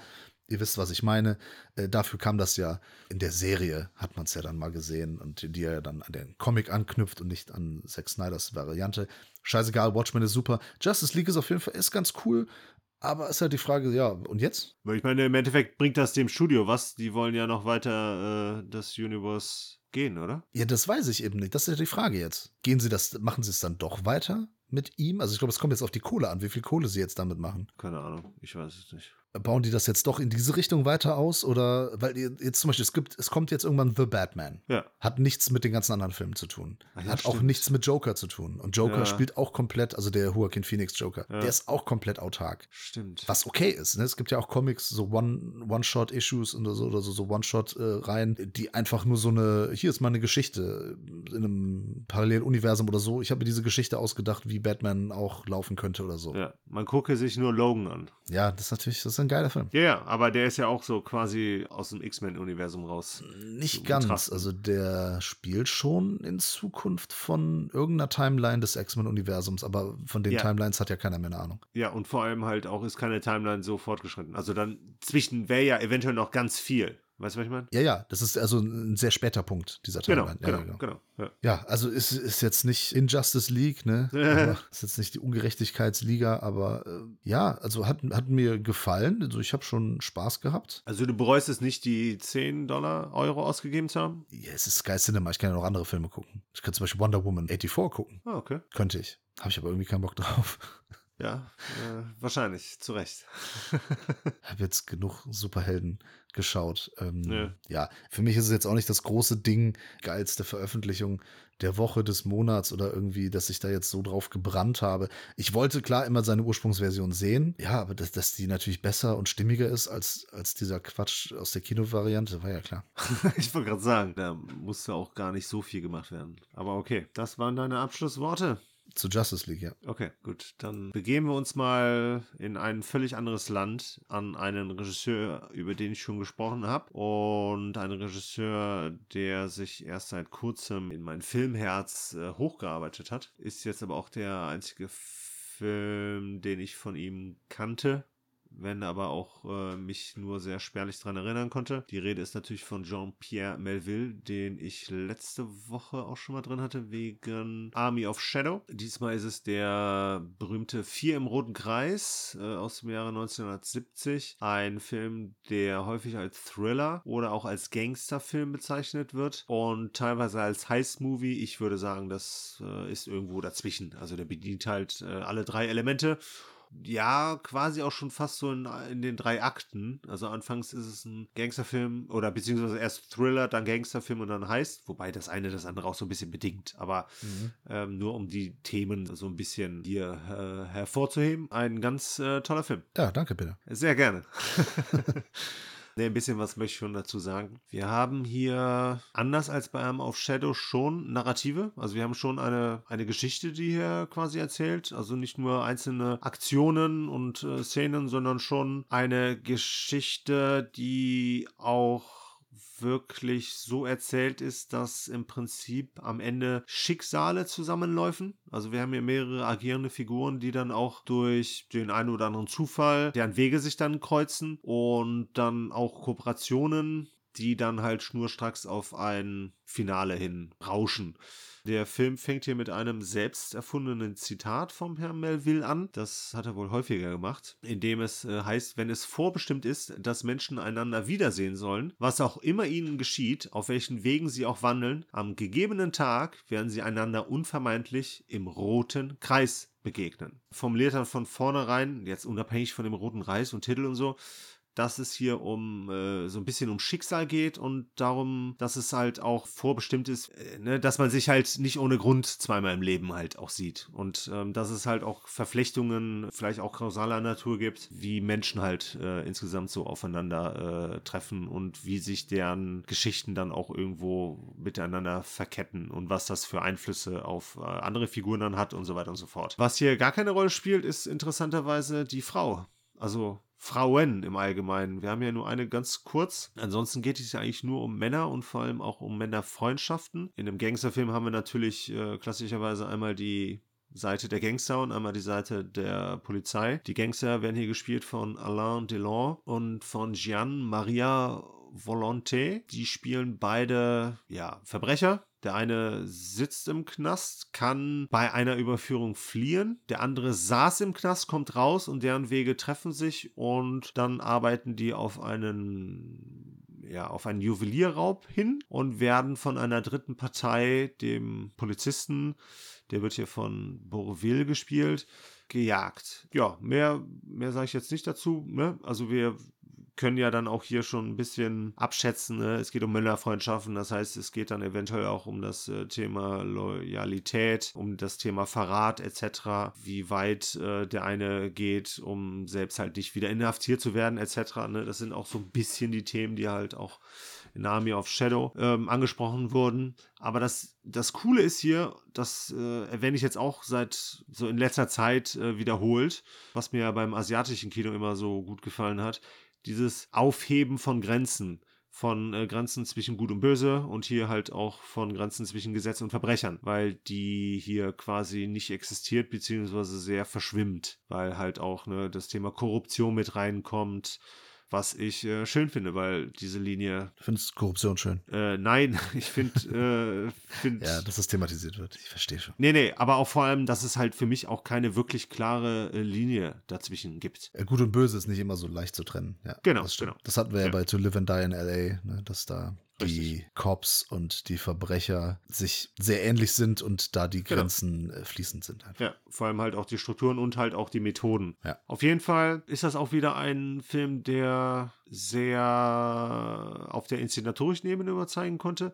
Speaker 1: Ihr wisst, was ich meine. Äh, dafür kam das ja in der Serie, hat man es ja dann mal gesehen und die ja dann an den Comic anknüpft und nicht an Zack Snyders Variante. Scheißegal, Watchmen ist super. Justice League ist auf jeden Fall ist ganz cool, aber ist halt die Frage, ja, und jetzt?
Speaker 2: Weil ich meine, im Endeffekt bringt das dem Studio was. Die wollen ja noch weiter äh, das Universe gehen, oder?
Speaker 1: Ja, das weiß ich eben nicht. Das ist ja die Frage jetzt. Gehen sie das, machen sie es dann doch weiter mit ihm? Also ich glaube, es kommt jetzt auf die Kohle an, wie viel Kohle sie jetzt damit machen.
Speaker 2: Keine Ahnung, ich weiß es nicht
Speaker 1: bauen die das jetzt doch in diese Richtung weiter aus? Oder, weil jetzt zum Beispiel, es gibt, es kommt jetzt irgendwann The Batman.
Speaker 2: Ja.
Speaker 1: Hat nichts mit den ganzen anderen Filmen zu tun. Ach, ja, Hat stimmt. auch nichts mit Joker zu tun. Und Joker ja. spielt auch komplett, also der Joaquin Phoenix Joker, der ist auch komplett autark.
Speaker 2: Stimmt.
Speaker 1: Was okay ist. Ne? Es gibt ja auch Comics, so One-Shot-Issues One oder so, oder so, so One-Shot-Reihen, die einfach nur so eine, hier ist mal eine Geschichte in einem Paralleluniversum oder so. Ich habe mir diese Geschichte ausgedacht, wie Batman auch laufen könnte oder so.
Speaker 2: Ja, man gucke sich nur Logan an.
Speaker 1: Ja, das ist natürlich, das ist ein geiler Film.
Speaker 2: Ja, ja, aber der ist ja auch so quasi aus dem X-Men-Universum raus.
Speaker 1: Nicht ganz. Betrachten. Also der spielt schon in Zukunft von irgendeiner Timeline des X-Men-Universums, aber von den ja. Timelines hat ja keiner mehr eine Ahnung.
Speaker 2: Ja, und vor allem halt auch ist keine Timeline so fortgeschritten. Also dann zwischen wäre ja eventuell noch ganz viel. Weißt du, was ich meine?
Speaker 1: Ja, ja, das ist also ein sehr später Punkt dieser
Speaker 2: genau,
Speaker 1: Timeline.
Speaker 2: Genau,
Speaker 1: ja,
Speaker 2: genau, genau.
Speaker 1: Ja. ja, also ist, ist jetzt nicht Injustice League, ne? ist jetzt nicht die Ungerechtigkeitsliga, aber äh, ja, also hat, hat mir gefallen. Also ich habe schon Spaß gehabt.
Speaker 2: Also du bereust es nicht, die 10 Dollar, Euro ausgegeben zu haben?
Speaker 1: Ja, es ist Sky Cinema. Ich kann ja noch andere Filme gucken. Ich könnte zum Beispiel Wonder Woman 84 gucken.
Speaker 2: Ah, okay.
Speaker 1: Könnte ich. Habe ich aber irgendwie keinen Bock drauf.
Speaker 2: Ja, äh, wahrscheinlich, zu Recht.
Speaker 1: Ich habe jetzt genug Superhelden geschaut. Ähm,
Speaker 2: ja.
Speaker 1: ja, für mich ist es jetzt auch nicht das große Ding, geilste Veröffentlichung der Woche, des Monats oder irgendwie, dass ich da jetzt so drauf gebrannt habe. Ich wollte klar immer seine Ursprungsversion sehen. Ja, aber dass, dass die natürlich besser und stimmiger ist als, als dieser Quatsch aus der Kinovariante, war ja klar.
Speaker 2: ich wollte gerade sagen, da musste auch gar nicht so viel gemacht werden. Aber okay, das waren deine Abschlussworte.
Speaker 1: Zu Justice League, ja.
Speaker 2: Okay, gut. Dann begeben wir uns mal in ein völlig anderes Land an einen Regisseur, über den ich schon gesprochen habe. Und einen Regisseur, der sich erst seit kurzem in mein Filmherz äh, hochgearbeitet hat. Ist jetzt aber auch der einzige Film, den ich von ihm kannte wenn aber auch äh, mich nur sehr spärlich daran erinnern konnte. Die Rede ist natürlich von Jean-Pierre Melville, den ich letzte Woche auch schon mal drin hatte, wegen Army of Shadow. Diesmal ist es der berühmte Vier im Roten Kreis äh, aus dem Jahre 1970. Ein Film, der häufig als Thriller oder auch als Gangsterfilm bezeichnet wird und teilweise als Heist-Movie. Ich würde sagen, das äh, ist irgendwo dazwischen. Also der bedient halt äh, alle drei Elemente ja, quasi auch schon fast so in, in, den drei Akten. Also anfangs ist es ein Gangsterfilm oder beziehungsweise erst Thriller, dann Gangsterfilm und dann heißt, wobei das eine das andere auch so ein bisschen bedingt. Aber mhm. ähm, nur um die Themen so ein bisschen hier äh, hervorzuheben. Ein ganz äh, toller Film.
Speaker 1: Ja, danke bitte.
Speaker 2: Sehr gerne. Ne, ein bisschen was möchte ich schon dazu sagen. Wir haben hier, anders als bei einem auf Shadow, schon Narrative. Also wir haben schon eine, eine Geschichte, die hier quasi erzählt. Also nicht nur einzelne Aktionen und äh, Szenen, sondern schon eine Geschichte, die auch wirklich so erzählt ist, dass im Prinzip am Ende Schicksale zusammenläufen. Also wir haben hier mehrere agierende Figuren, die dann auch durch den einen oder anderen Zufall, deren Wege sich dann kreuzen und dann auch Kooperationen, die dann halt schnurstracks auf ein Finale hin rauschen. Der Film fängt hier mit einem selbst erfundenen Zitat vom Herrn Melville an. Das hat er wohl häufiger gemacht, indem es äh, heißt, wenn es vorbestimmt ist, dass Menschen einander wiedersehen sollen, was auch immer ihnen geschieht, auf welchen Wegen sie auch wandeln, am gegebenen Tag werden sie einander unvermeidlich im roten Kreis begegnen. Formuliert dann von vornherein, jetzt unabhängig von dem roten Reis und Titel und so, dass es hier um äh, so ein bisschen um Schicksal geht und darum, dass es halt auch vorbestimmt ist, äh, ne, dass man sich halt nicht ohne Grund zweimal im Leben halt auch sieht. Und ähm, dass es halt auch Verflechtungen, vielleicht auch kausaler Natur gibt, wie Menschen halt äh, insgesamt so aufeinander äh, treffen und wie sich deren Geschichten dann auch irgendwo miteinander verketten und was das für Einflüsse auf äh, andere Figuren dann hat und so weiter und so fort. Was hier gar keine Rolle spielt, ist interessanterweise die Frau. Also Frauen im Allgemeinen. Wir haben ja nur eine ganz kurz. Ansonsten geht es ja eigentlich nur um Männer und vor allem auch um Männerfreundschaften. In einem Gangsterfilm haben wir natürlich äh, klassischerweise einmal die Seite der Gangster und einmal die Seite der Polizei. Die Gangster werden hier gespielt von Alain Delon und von Gian Maria Volonté. Die spielen beide ja, Verbrecher, der eine sitzt im Knast, kann bei einer Überführung fliehen. Der andere saß im Knast, kommt raus und deren Wege treffen sich und dann arbeiten die auf einen ja, auf einen Juwelierraub hin und werden von einer dritten Partei, dem Polizisten, der wird hier von Bourville gespielt, gejagt. Ja, mehr, mehr sage ich jetzt nicht dazu. Ne? Also wir können ja dann auch hier schon ein bisschen abschätzen. Ne? Es geht um Männerfreundschaften, das heißt, es geht dann eventuell auch um das äh, Thema Loyalität, um das Thema Verrat etc., wie weit äh, der eine geht, um selbst halt nicht wieder inhaftiert zu werden etc. Ne? Das sind auch so ein bisschen die Themen, die halt auch in Army of Shadow ähm, angesprochen wurden. Aber das, das Coole ist hier, das äh, erwähne ich jetzt auch seit so in letzter Zeit äh, wiederholt, was mir ja beim asiatischen Kino immer so gut gefallen hat, dieses Aufheben von Grenzen von äh, Grenzen zwischen Gut und Böse und hier halt auch von Grenzen zwischen Gesetz und Verbrechern, weil die hier quasi nicht existiert, beziehungsweise sehr verschwimmt, weil halt auch ne, das Thema Korruption mit reinkommt, was ich äh, schön finde, weil diese Linie.
Speaker 1: Du findest Korruption schön?
Speaker 2: Äh, nein, ich finde. Äh, find,
Speaker 1: ja, dass es thematisiert wird. Ich verstehe schon.
Speaker 2: Nee, nee, aber auch vor allem, dass es halt für mich auch keine wirklich klare äh, Linie dazwischen gibt.
Speaker 1: Gut und Böse ist nicht immer so leicht zu trennen. Ja,
Speaker 2: genau,
Speaker 1: das
Speaker 2: genau.
Speaker 1: Das hatten wir ja, ja bei To Live and Die in L.A., ne, dass da die Cops und die Verbrecher sich sehr ähnlich sind und da die genau. Grenzen genau. fließend sind.
Speaker 2: Einfach. Ja, vor allem halt auch die Strukturen und halt auch die Methoden.
Speaker 1: Ja.
Speaker 2: Auf jeden Fall ist das auch wieder ein Film, der sehr auf der inszenatorischen Ebene überzeugen konnte.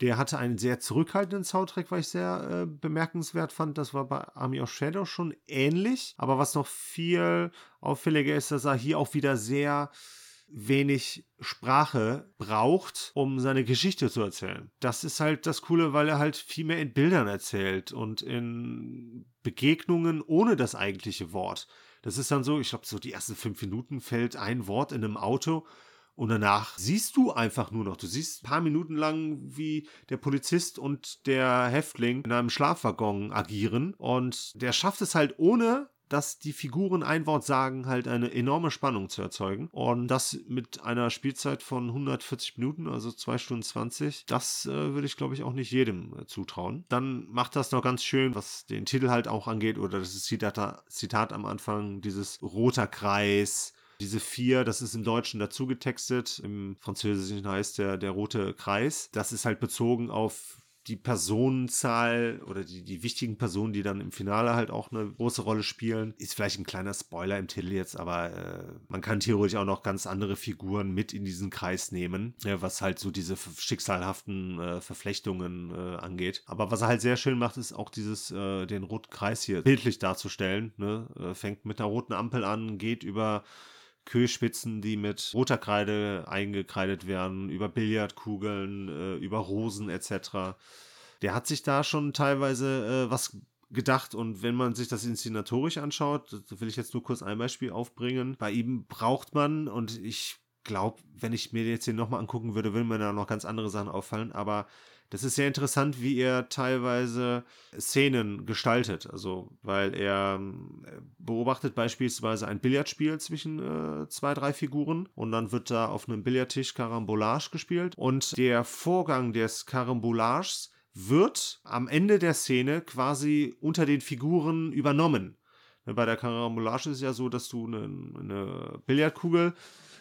Speaker 2: Der hatte einen sehr zurückhaltenden Soundtrack, was ich sehr äh, bemerkenswert fand. Das war bei Army of Shadow schon ähnlich. Aber was noch viel auffälliger ist, dass er hier auch wieder sehr wenig Sprache braucht, um seine Geschichte zu erzählen. Das ist halt das Coole, weil er halt viel mehr in Bildern erzählt und in Begegnungen ohne das eigentliche Wort. Das ist dann so, ich glaube, so die ersten fünf Minuten fällt ein Wort in einem Auto und danach siehst du einfach nur noch, du siehst ein paar Minuten lang, wie der Polizist und der Häftling in einem Schlafwaggon agieren und der schafft es halt ohne dass die Figuren ein Wort sagen, halt eine enorme Spannung zu erzeugen. Und das mit einer Spielzeit von 140 Minuten, also 2 Stunden 20, das äh, würde ich, glaube ich, auch nicht jedem äh, zutrauen. Dann macht das noch ganz schön, was den Titel halt auch angeht, oder das Zitat, Zitat am Anfang, dieses roter Kreis, diese vier, das ist im Deutschen dazu getextet, im Französischen heißt der der rote Kreis. Das ist halt bezogen auf die Personenzahl oder die, die wichtigen Personen, die dann im Finale halt auch eine große Rolle spielen. Ist vielleicht ein kleiner Spoiler im Titel jetzt, aber äh, man kann theoretisch auch noch ganz andere Figuren mit in diesen Kreis nehmen, ja, was halt so diese schicksalhaften äh, Verflechtungen äh, angeht. Aber was er halt sehr schön macht, ist auch dieses, äh, den roten Kreis hier bildlich darzustellen. Ne? Äh, fängt mit einer roten Ampel an, geht über Kühlspitzen, die mit roter Kreide eingekreidet werden, über Billardkugeln, äh, über Rosen etc. Der hat sich da schon teilweise äh, was gedacht und wenn man sich das inszenatorisch anschaut, will ich jetzt nur kurz ein Beispiel aufbringen. Bei ihm braucht man und ich glaube, wenn ich mir jetzt hier nochmal angucken würde, würden mir da noch ganz andere Sachen auffallen, aber das ist sehr interessant, wie er teilweise Szenen gestaltet. Also, weil er äh, beobachtet beispielsweise ein Billardspiel zwischen äh, zwei, drei Figuren und dann wird da auf einem Billardtisch Karambolage gespielt und der Vorgang des Karambolages wird am Ende der Szene quasi unter den Figuren übernommen. Bei der Karambolage ist es ja so, dass du eine, eine Billardkugel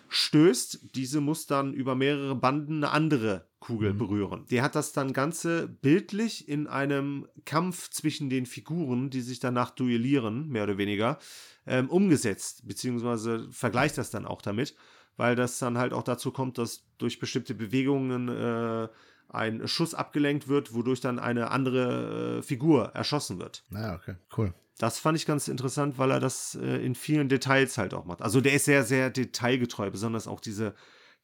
Speaker 2: stößt, diese muss dann über mehrere Banden eine andere Kugel mhm. berühren. Der hat das dann Ganze bildlich in einem Kampf zwischen den Figuren, die sich danach duellieren, mehr oder weniger, ähm, umgesetzt, beziehungsweise vergleicht das dann auch damit, weil das dann halt auch dazu kommt, dass durch bestimmte Bewegungen äh, ein Schuss abgelenkt wird, wodurch dann eine andere äh, Figur erschossen wird.
Speaker 1: Naja, okay, cool.
Speaker 2: Das fand ich ganz interessant, weil er das äh, in vielen Details halt auch macht. Also der ist sehr, sehr detailgetreu, besonders auch diese,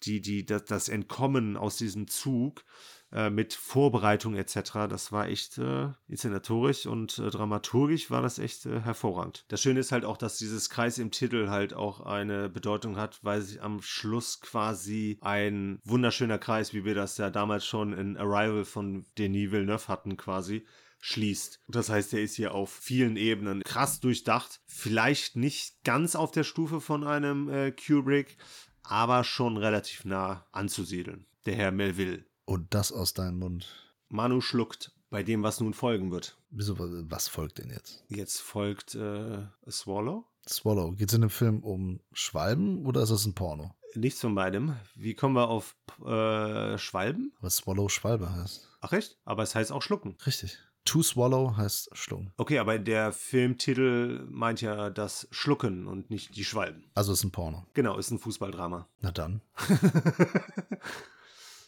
Speaker 2: die, die, das, Entkommen aus diesem Zug äh, mit Vorbereitung etc. Das war echt äh, inszenatorisch und äh, dramaturgisch war das echt äh, hervorragend. Das Schöne ist halt auch, dass dieses Kreis im Titel halt auch eine Bedeutung hat, weil sich am Schluss quasi ein wunderschöner Kreis, wie wir das ja damals schon in Arrival von Denis Villeneuve hatten, quasi schließt. Das heißt, er ist hier auf vielen Ebenen krass durchdacht. Vielleicht nicht ganz auf der Stufe von einem äh, Kubrick, aber schon relativ nah anzusiedeln. Der Herr Melville.
Speaker 1: Und das aus deinem Mund.
Speaker 2: Manu schluckt bei dem, was nun folgen wird.
Speaker 1: Wieso, was folgt denn jetzt?
Speaker 2: Jetzt folgt äh, Swallow.
Speaker 1: Swallow. Geht es in dem Film um Schwalben oder ist es ein Porno?
Speaker 2: Nichts von beidem. Wie kommen wir auf äh, Schwalben?
Speaker 1: Was Swallow Schwalbe heißt.
Speaker 2: Ach echt? Aber es heißt auch schlucken.
Speaker 1: Richtig. To swallow heißt schlucken.
Speaker 2: Okay, aber der Filmtitel meint ja das Schlucken und nicht die Schwalben.
Speaker 1: Also ist ein Porno.
Speaker 2: Genau, ist ein Fußballdrama.
Speaker 1: Na dann.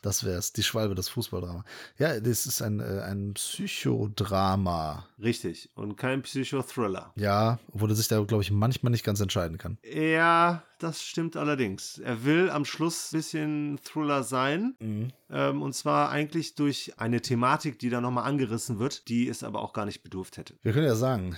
Speaker 1: Das wäre es, die Schwalbe, das Fußballdrama. Ja, das ist ein, äh, ein Psychodrama.
Speaker 2: Richtig, und kein Psychothriller.
Speaker 1: Ja, obwohl er sich da, glaube ich, manchmal nicht ganz entscheiden kann.
Speaker 2: Ja, das stimmt allerdings. Er will am Schluss ein bisschen Thriller sein. Mhm. Ähm, und zwar eigentlich durch eine Thematik, die da nochmal angerissen wird, die es aber auch gar nicht bedurft hätte.
Speaker 1: Wir können ja sagen,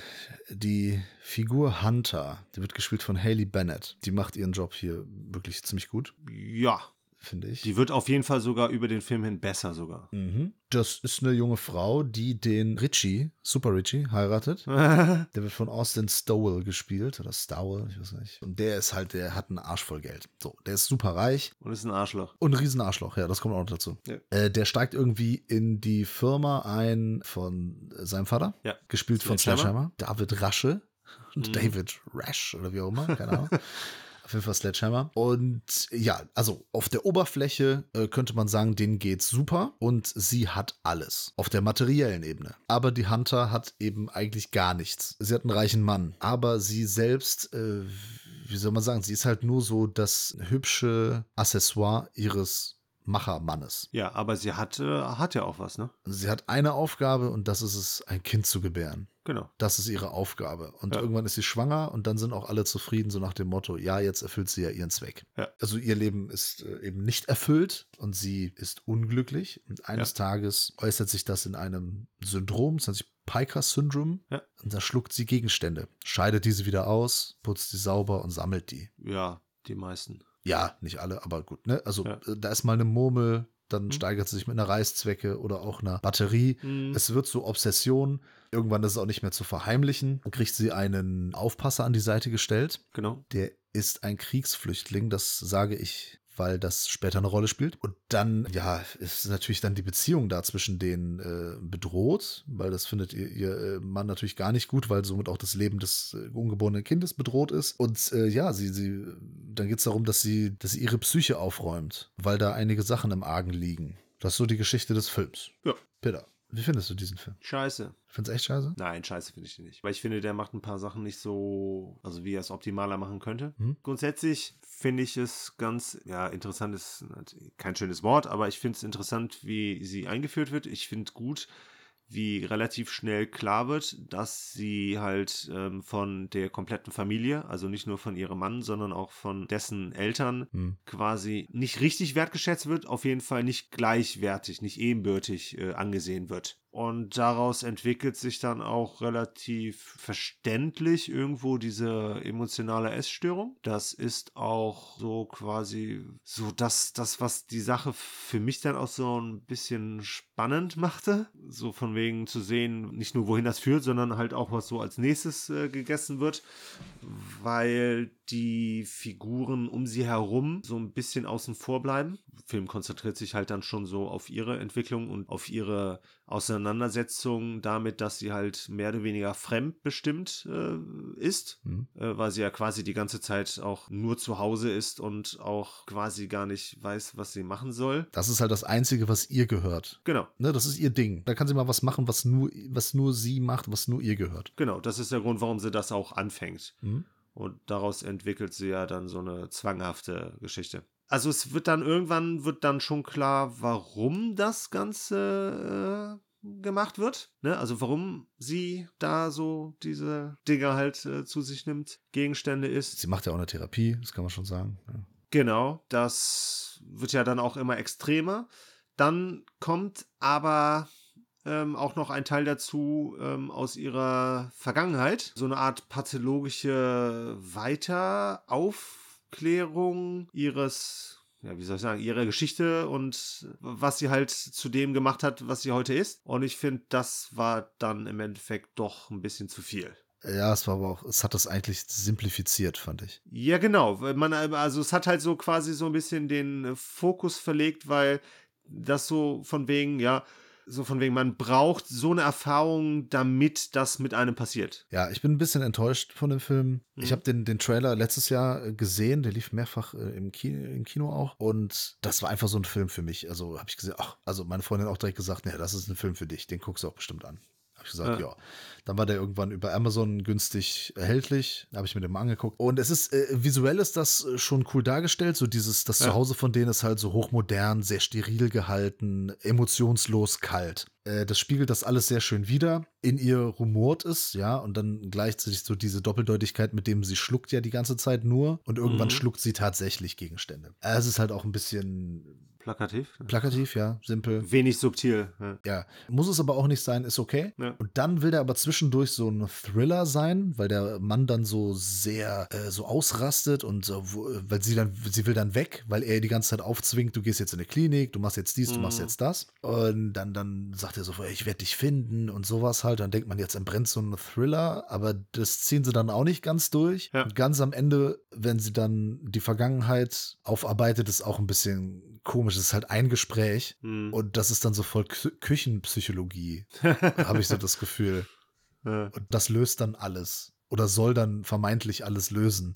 Speaker 1: die Figur Hunter, die wird gespielt von Haley Bennett. Die macht ihren Job hier wirklich ziemlich gut.
Speaker 2: Ja,
Speaker 1: finde ich.
Speaker 2: Die wird auf jeden Fall sogar über den Film hin besser sogar.
Speaker 1: Mhm. Das ist eine junge Frau, die den Richie, Super Richie, heiratet. der wird von Austin Stowell gespielt oder Stowell, ich weiß nicht. Und der ist halt, der hat einen Arsch voll Geld. So, der ist super reich.
Speaker 2: Und ist ein Arschloch.
Speaker 1: Und ein riesen Arschloch, ja, das kommt auch noch dazu. Ja. Äh, der steigt irgendwie in die Firma ein von seinem Vater,
Speaker 2: ja.
Speaker 1: gespielt von Sledgehammer. David Rasche. Mhm. David Rash oder wie auch immer, keine Ahnung. Auf jeden Fall Sledgehammer. Und ja, also auf der Oberfläche äh, könnte man sagen, denen geht's super und sie hat alles. Auf der materiellen Ebene. Aber die Hunter hat eben eigentlich gar nichts. Sie hat einen reichen Mann. Aber sie selbst, äh, wie soll man sagen, sie ist halt nur so das hübsche Accessoire ihres Machermannes.
Speaker 2: Ja, aber sie hat, äh, hat ja auch was, ne?
Speaker 1: Sie hat eine Aufgabe und das ist es, ein Kind zu gebären.
Speaker 2: Genau.
Speaker 1: Das ist ihre Aufgabe. Und ja. irgendwann ist sie schwanger und dann sind auch alle zufrieden, so nach dem Motto, ja, jetzt erfüllt sie ja ihren Zweck.
Speaker 2: Ja.
Speaker 1: Also ihr Leben ist äh, eben nicht erfüllt und sie ist unglücklich. Und eines ja. Tages äußert sich das in einem Syndrom, das nennt sich Piker-Syndrom.
Speaker 2: Ja.
Speaker 1: Und da schluckt sie Gegenstände, scheidet diese wieder aus, putzt sie sauber und sammelt die.
Speaker 2: Ja, die meisten.
Speaker 1: Ja, nicht alle, aber gut, ne? Also ja. Äh, da ist mal eine Murmel dann
Speaker 2: Mhm.
Speaker 1: steigert sie sich mit einer Reißzwecke oder auch einer Batterie.
Speaker 2: Mhm.
Speaker 1: Es wird zur Obsession. Irgendwann ist es auch nicht mehr zu verheimlichen. Dann kriegt sie einen Aufpasser an die Seite gestellt.
Speaker 2: Genau.
Speaker 1: Der ist ein Kriegsflüchtling, das sage ich, weil das später eine Rolle spielt. Und dann, ja, ist natürlich dann die Beziehung da zwischen denen äh, bedroht, weil das findet ihr, ihr äh, Mann natürlich gar nicht gut, weil somit auch das Leben des äh, ungeborenen Kindes bedroht ist. Und äh, ja, sie, sie, dann geht es darum, dass sie, dass sie ihre Psyche aufräumt, weil da einige Sachen im Argen liegen. Das ist so die Geschichte des Films.
Speaker 2: Ja.
Speaker 1: Peter, wie findest du diesen Film?
Speaker 2: Scheiße.
Speaker 1: Findest du echt scheiße?
Speaker 2: Nein, scheiße finde ich den nicht. Weil ich finde, der macht ein paar Sachen nicht so, also wie er es optimaler machen könnte.
Speaker 1: Mhm.
Speaker 2: Grundsätzlich finde ich es ganz, ja, interessant ist kein schönes Wort, aber ich finde es interessant, wie sie eingeführt wird. Ich finde gut, wie relativ schnell klar wird, dass sie halt ähm, von der kompletten Familie, also nicht nur von ihrem Mann, sondern auch von dessen Eltern
Speaker 1: Hm.
Speaker 2: quasi nicht richtig wertgeschätzt wird, auf jeden Fall nicht gleichwertig, nicht ebenbürtig äh, angesehen wird. Und daraus entwickelt sich dann auch relativ verständlich irgendwo diese emotionale Essstörung. Das ist auch so quasi so das, das, was die Sache für mich dann auch so ein bisschen spannend machte. So von wegen zu sehen, nicht nur wohin das führt, sondern halt auch, was so als nächstes äh, gegessen wird. Weil die Figuren um sie herum so ein bisschen außen vor bleiben. Film konzentriert sich halt dann schon so auf ihre Entwicklung und auf ihre Auseinandersetzung damit, dass sie halt mehr oder weniger fremdbestimmt äh, ist,
Speaker 1: Hm.
Speaker 2: äh, weil sie ja quasi die ganze Zeit auch nur zu Hause ist und auch quasi gar nicht weiß, was sie machen soll.
Speaker 1: Das ist halt das Einzige, was ihr gehört.
Speaker 2: Genau,
Speaker 1: Ne, das ist ihr Ding. Da kann sie mal was machen, was nur, was nur sie macht, was nur ihr gehört.
Speaker 2: genau, das ist der Grund, warum sie das auch anfängt.
Speaker 1: Hm?
Speaker 2: Und daraus entwickelt sie ja dann so eine zwanghafte Geschichte. Also es wird dann irgendwann wird dann schon klar, warum das Ganze äh, gemacht wird. Ne? Also warum sie da so diese Dinger halt äh, zu sich nimmt, Gegenstände ist.
Speaker 1: Sie macht ja auch eine Therapie, das kann man schon sagen. Ja.
Speaker 2: Genau, das wird ja dann auch immer extremer. Dann kommt aber ähm, auch noch ein Teil dazu ähm, aus ihrer Vergangenheit. So eine Art pathologische Weiteraufklärung ihres, ja, wie soll ich sagen, ihrer Geschichte und was sie halt zu dem gemacht hat, was sie heute ist. Und ich finde, das war dann im Endeffekt doch ein bisschen zu viel.
Speaker 1: Ja, es war aber auch, es hat das eigentlich simplifiziert, fand ich.
Speaker 2: Ja, genau. Man, also es hat halt so quasi so ein bisschen den äh, Fokus verlegt, weil das so von wegen, ja, so von wegen, man braucht so eine Erfahrung, damit das mit einem passiert.
Speaker 1: Ja, ich bin ein bisschen enttäuscht von dem Film. Ich
Speaker 2: Mhm.
Speaker 1: habe den, den Trailer letztes Jahr äh, gesehen, der lief mehrfach äh, im, Kino, im Kino auch. Und das war einfach so ein Film für mich. Also habe ich gesehen, ach, also meine Freundin auch direkt gesagt, nee, das ist ein Film für dich, den guckst du auch bestimmt an. Ich gesagt,
Speaker 2: Ja.
Speaker 1: ja. Dann war der irgendwann über Amazon günstig erhältlich. Habe ich mir den mal angeguckt. Und es ist, äh, visuell ist das äh, schon cool dargestellt. So dieses, das
Speaker 2: Ja.
Speaker 1: Zuhause von denen ist halt so hochmodern, sehr steril gehalten, emotionslos kalt. Äh, das spiegelt das alles sehr schön wider. In ihr rumort es, ja, und dann gleichzeitig so diese Doppeldeutigkeit, mit dem sie schluckt ja die ganze Zeit nur und irgendwann
Speaker 2: Mhm.
Speaker 1: schluckt sie tatsächlich Gegenstände. Äh, Es ist halt auch ein bisschen
Speaker 2: Plakativ.
Speaker 1: plakativ, ja, simpel.
Speaker 2: Wenig subtil. Ja.
Speaker 1: Ja, muss es aber auch nicht sein, ist okay.
Speaker 2: Ja.
Speaker 1: Und dann will der aber zwischendurch so ein Thriller sein, weil der Mann dann so sehr äh, so ausrastet und so, wo, weil sie dann, sie will dann weg, weil er die ganze Zeit aufzwingt, du gehst jetzt in eine Klinik, du machst jetzt dies, du machst
Speaker 2: Mhm.
Speaker 1: jetzt das. Und dann, dann sagt er so, ich werde dich finden und sowas halt. Dann denkt man, jetzt entbrennt so ein Thriller, aber das ziehen sie dann auch nicht ganz durch.
Speaker 2: Ja.
Speaker 1: Und ganz am Ende, wenn sie dann die Vergangenheit aufarbeitet, ist auch ein bisschen komisch. Es ist halt ein Gespräch.
Speaker 2: Hm.
Speaker 1: Und das ist dann so voll Kü Küchenpsychologie, habe ich so das Gefühl.
Speaker 2: Ja.
Speaker 1: Und das löst dann alles. Oder soll dann vermeintlich alles lösen.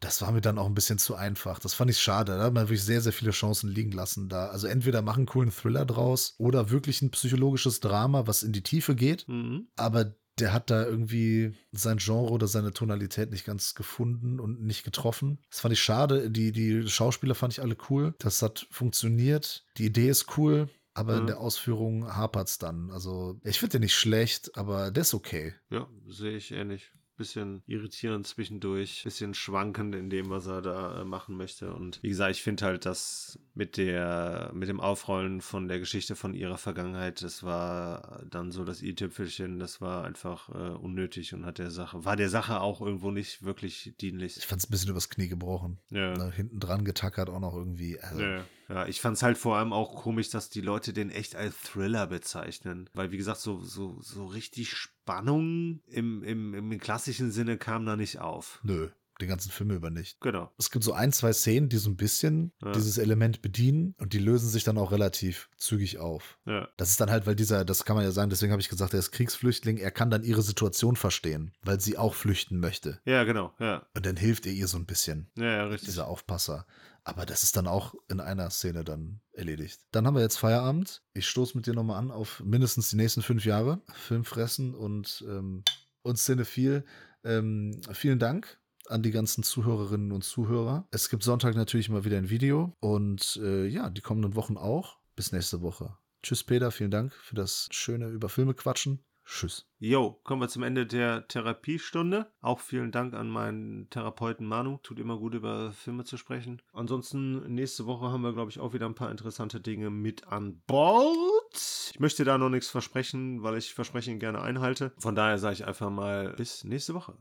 Speaker 1: Das war mir dann auch ein bisschen zu einfach. Das fand ich schade. Da hat man wirklich sehr, sehr viele Chancen liegen lassen da. Also entweder machen einen coolen Thriller draus oder wirklich ein psychologisches Drama, was in die Tiefe geht.
Speaker 2: Mhm.
Speaker 1: Aber der hat da irgendwie sein Genre oder seine Tonalität nicht ganz gefunden und nicht getroffen. Das fand ich schade. Die, die Schauspieler fand ich alle cool. Das hat funktioniert. Die Idee ist cool. Aber in
Speaker 2: Mhm.
Speaker 1: der Ausführung hapert es dann. Also, ich finde den nicht schlecht, aber der ist okay.
Speaker 2: Ja, sehe ich ähnlich. Bisschen irritierend zwischendurch, bisschen schwankend in dem, was er da äh, machen möchte. Und wie gesagt, ich finde halt, dass mit der, mit dem Aufrollen von der Geschichte von ihrer Vergangenheit, das war dann so das i-Tüpfelchen, das war einfach äh, unnötig und hat der Sache, war der Sache auch irgendwo nicht wirklich dienlich.
Speaker 1: Ich fand es ein bisschen übers Knie gebrochen.
Speaker 2: Ja.
Speaker 1: Ne, hinten dran getackert auch noch irgendwie. Also,
Speaker 2: Ja. Ja, ich fand es halt vor allem auch komisch, dass die Leute den echt als Thriller bezeichnen. Weil, wie gesagt, so, so, so richtig Spannung im, im, im klassischen Sinne kam da nicht auf.
Speaker 1: Nö den ganzen Film über nicht.
Speaker 2: Genau.
Speaker 1: Es gibt so ein, zwei Szenen, die so ein bisschen ja. dieses Element bedienen und die lösen sich dann auch relativ zügig auf.
Speaker 2: Ja.
Speaker 1: Das ist dann halt, weil dieser, das kann man ja sagen, deswegen habe ich gesagt, er ist Kriegsflüchtling, er kann dann ihre Situation verstehen, weil sie auch flüchten möchte.
Speaker 2: Ja, genau, ja.
Speaker 1: Und dann hilft er ihr so ein bisschen.
Speaker 2: Ja, ja, richtig.
Speaker 1: Dieser Aufpasser. Aber das ist dann auch in einer Szene dann erledigt. Dann haben wir jetzt Feierabend. Ich stoße mit dir nochmal an auf mindestens die nächsten fünf Jahre. Filmfressen und, ähm, und Cinephil. Ähm, vielen Dank an die ganzen Zuhörerinnen und Zuhörer. Es gibt Sonntag natürlich mal wieder ein Video und äh, ja, die kommenden Wochen auch. Bis nächste Woche. Tschüss, Peter. Vielen Dank für das schöne über Filme quatschen. Tschüss.
Speaker 2: Jo, kommen wir zum Ende der Therapiestunde. Auch vielen Dank an meinen Therapeuten Manu. Tut immer gut, über Filme zu sprechen. Ansonsten, nächste Woche haben wir, glaube ich, auch wieder ein paar interessante Dinge mit an Bord. Ich möchte da noch nichts versprechen, weil ich Versprechen gerne einhalte. Von daher sage ich einfach mal bis nächste Woche.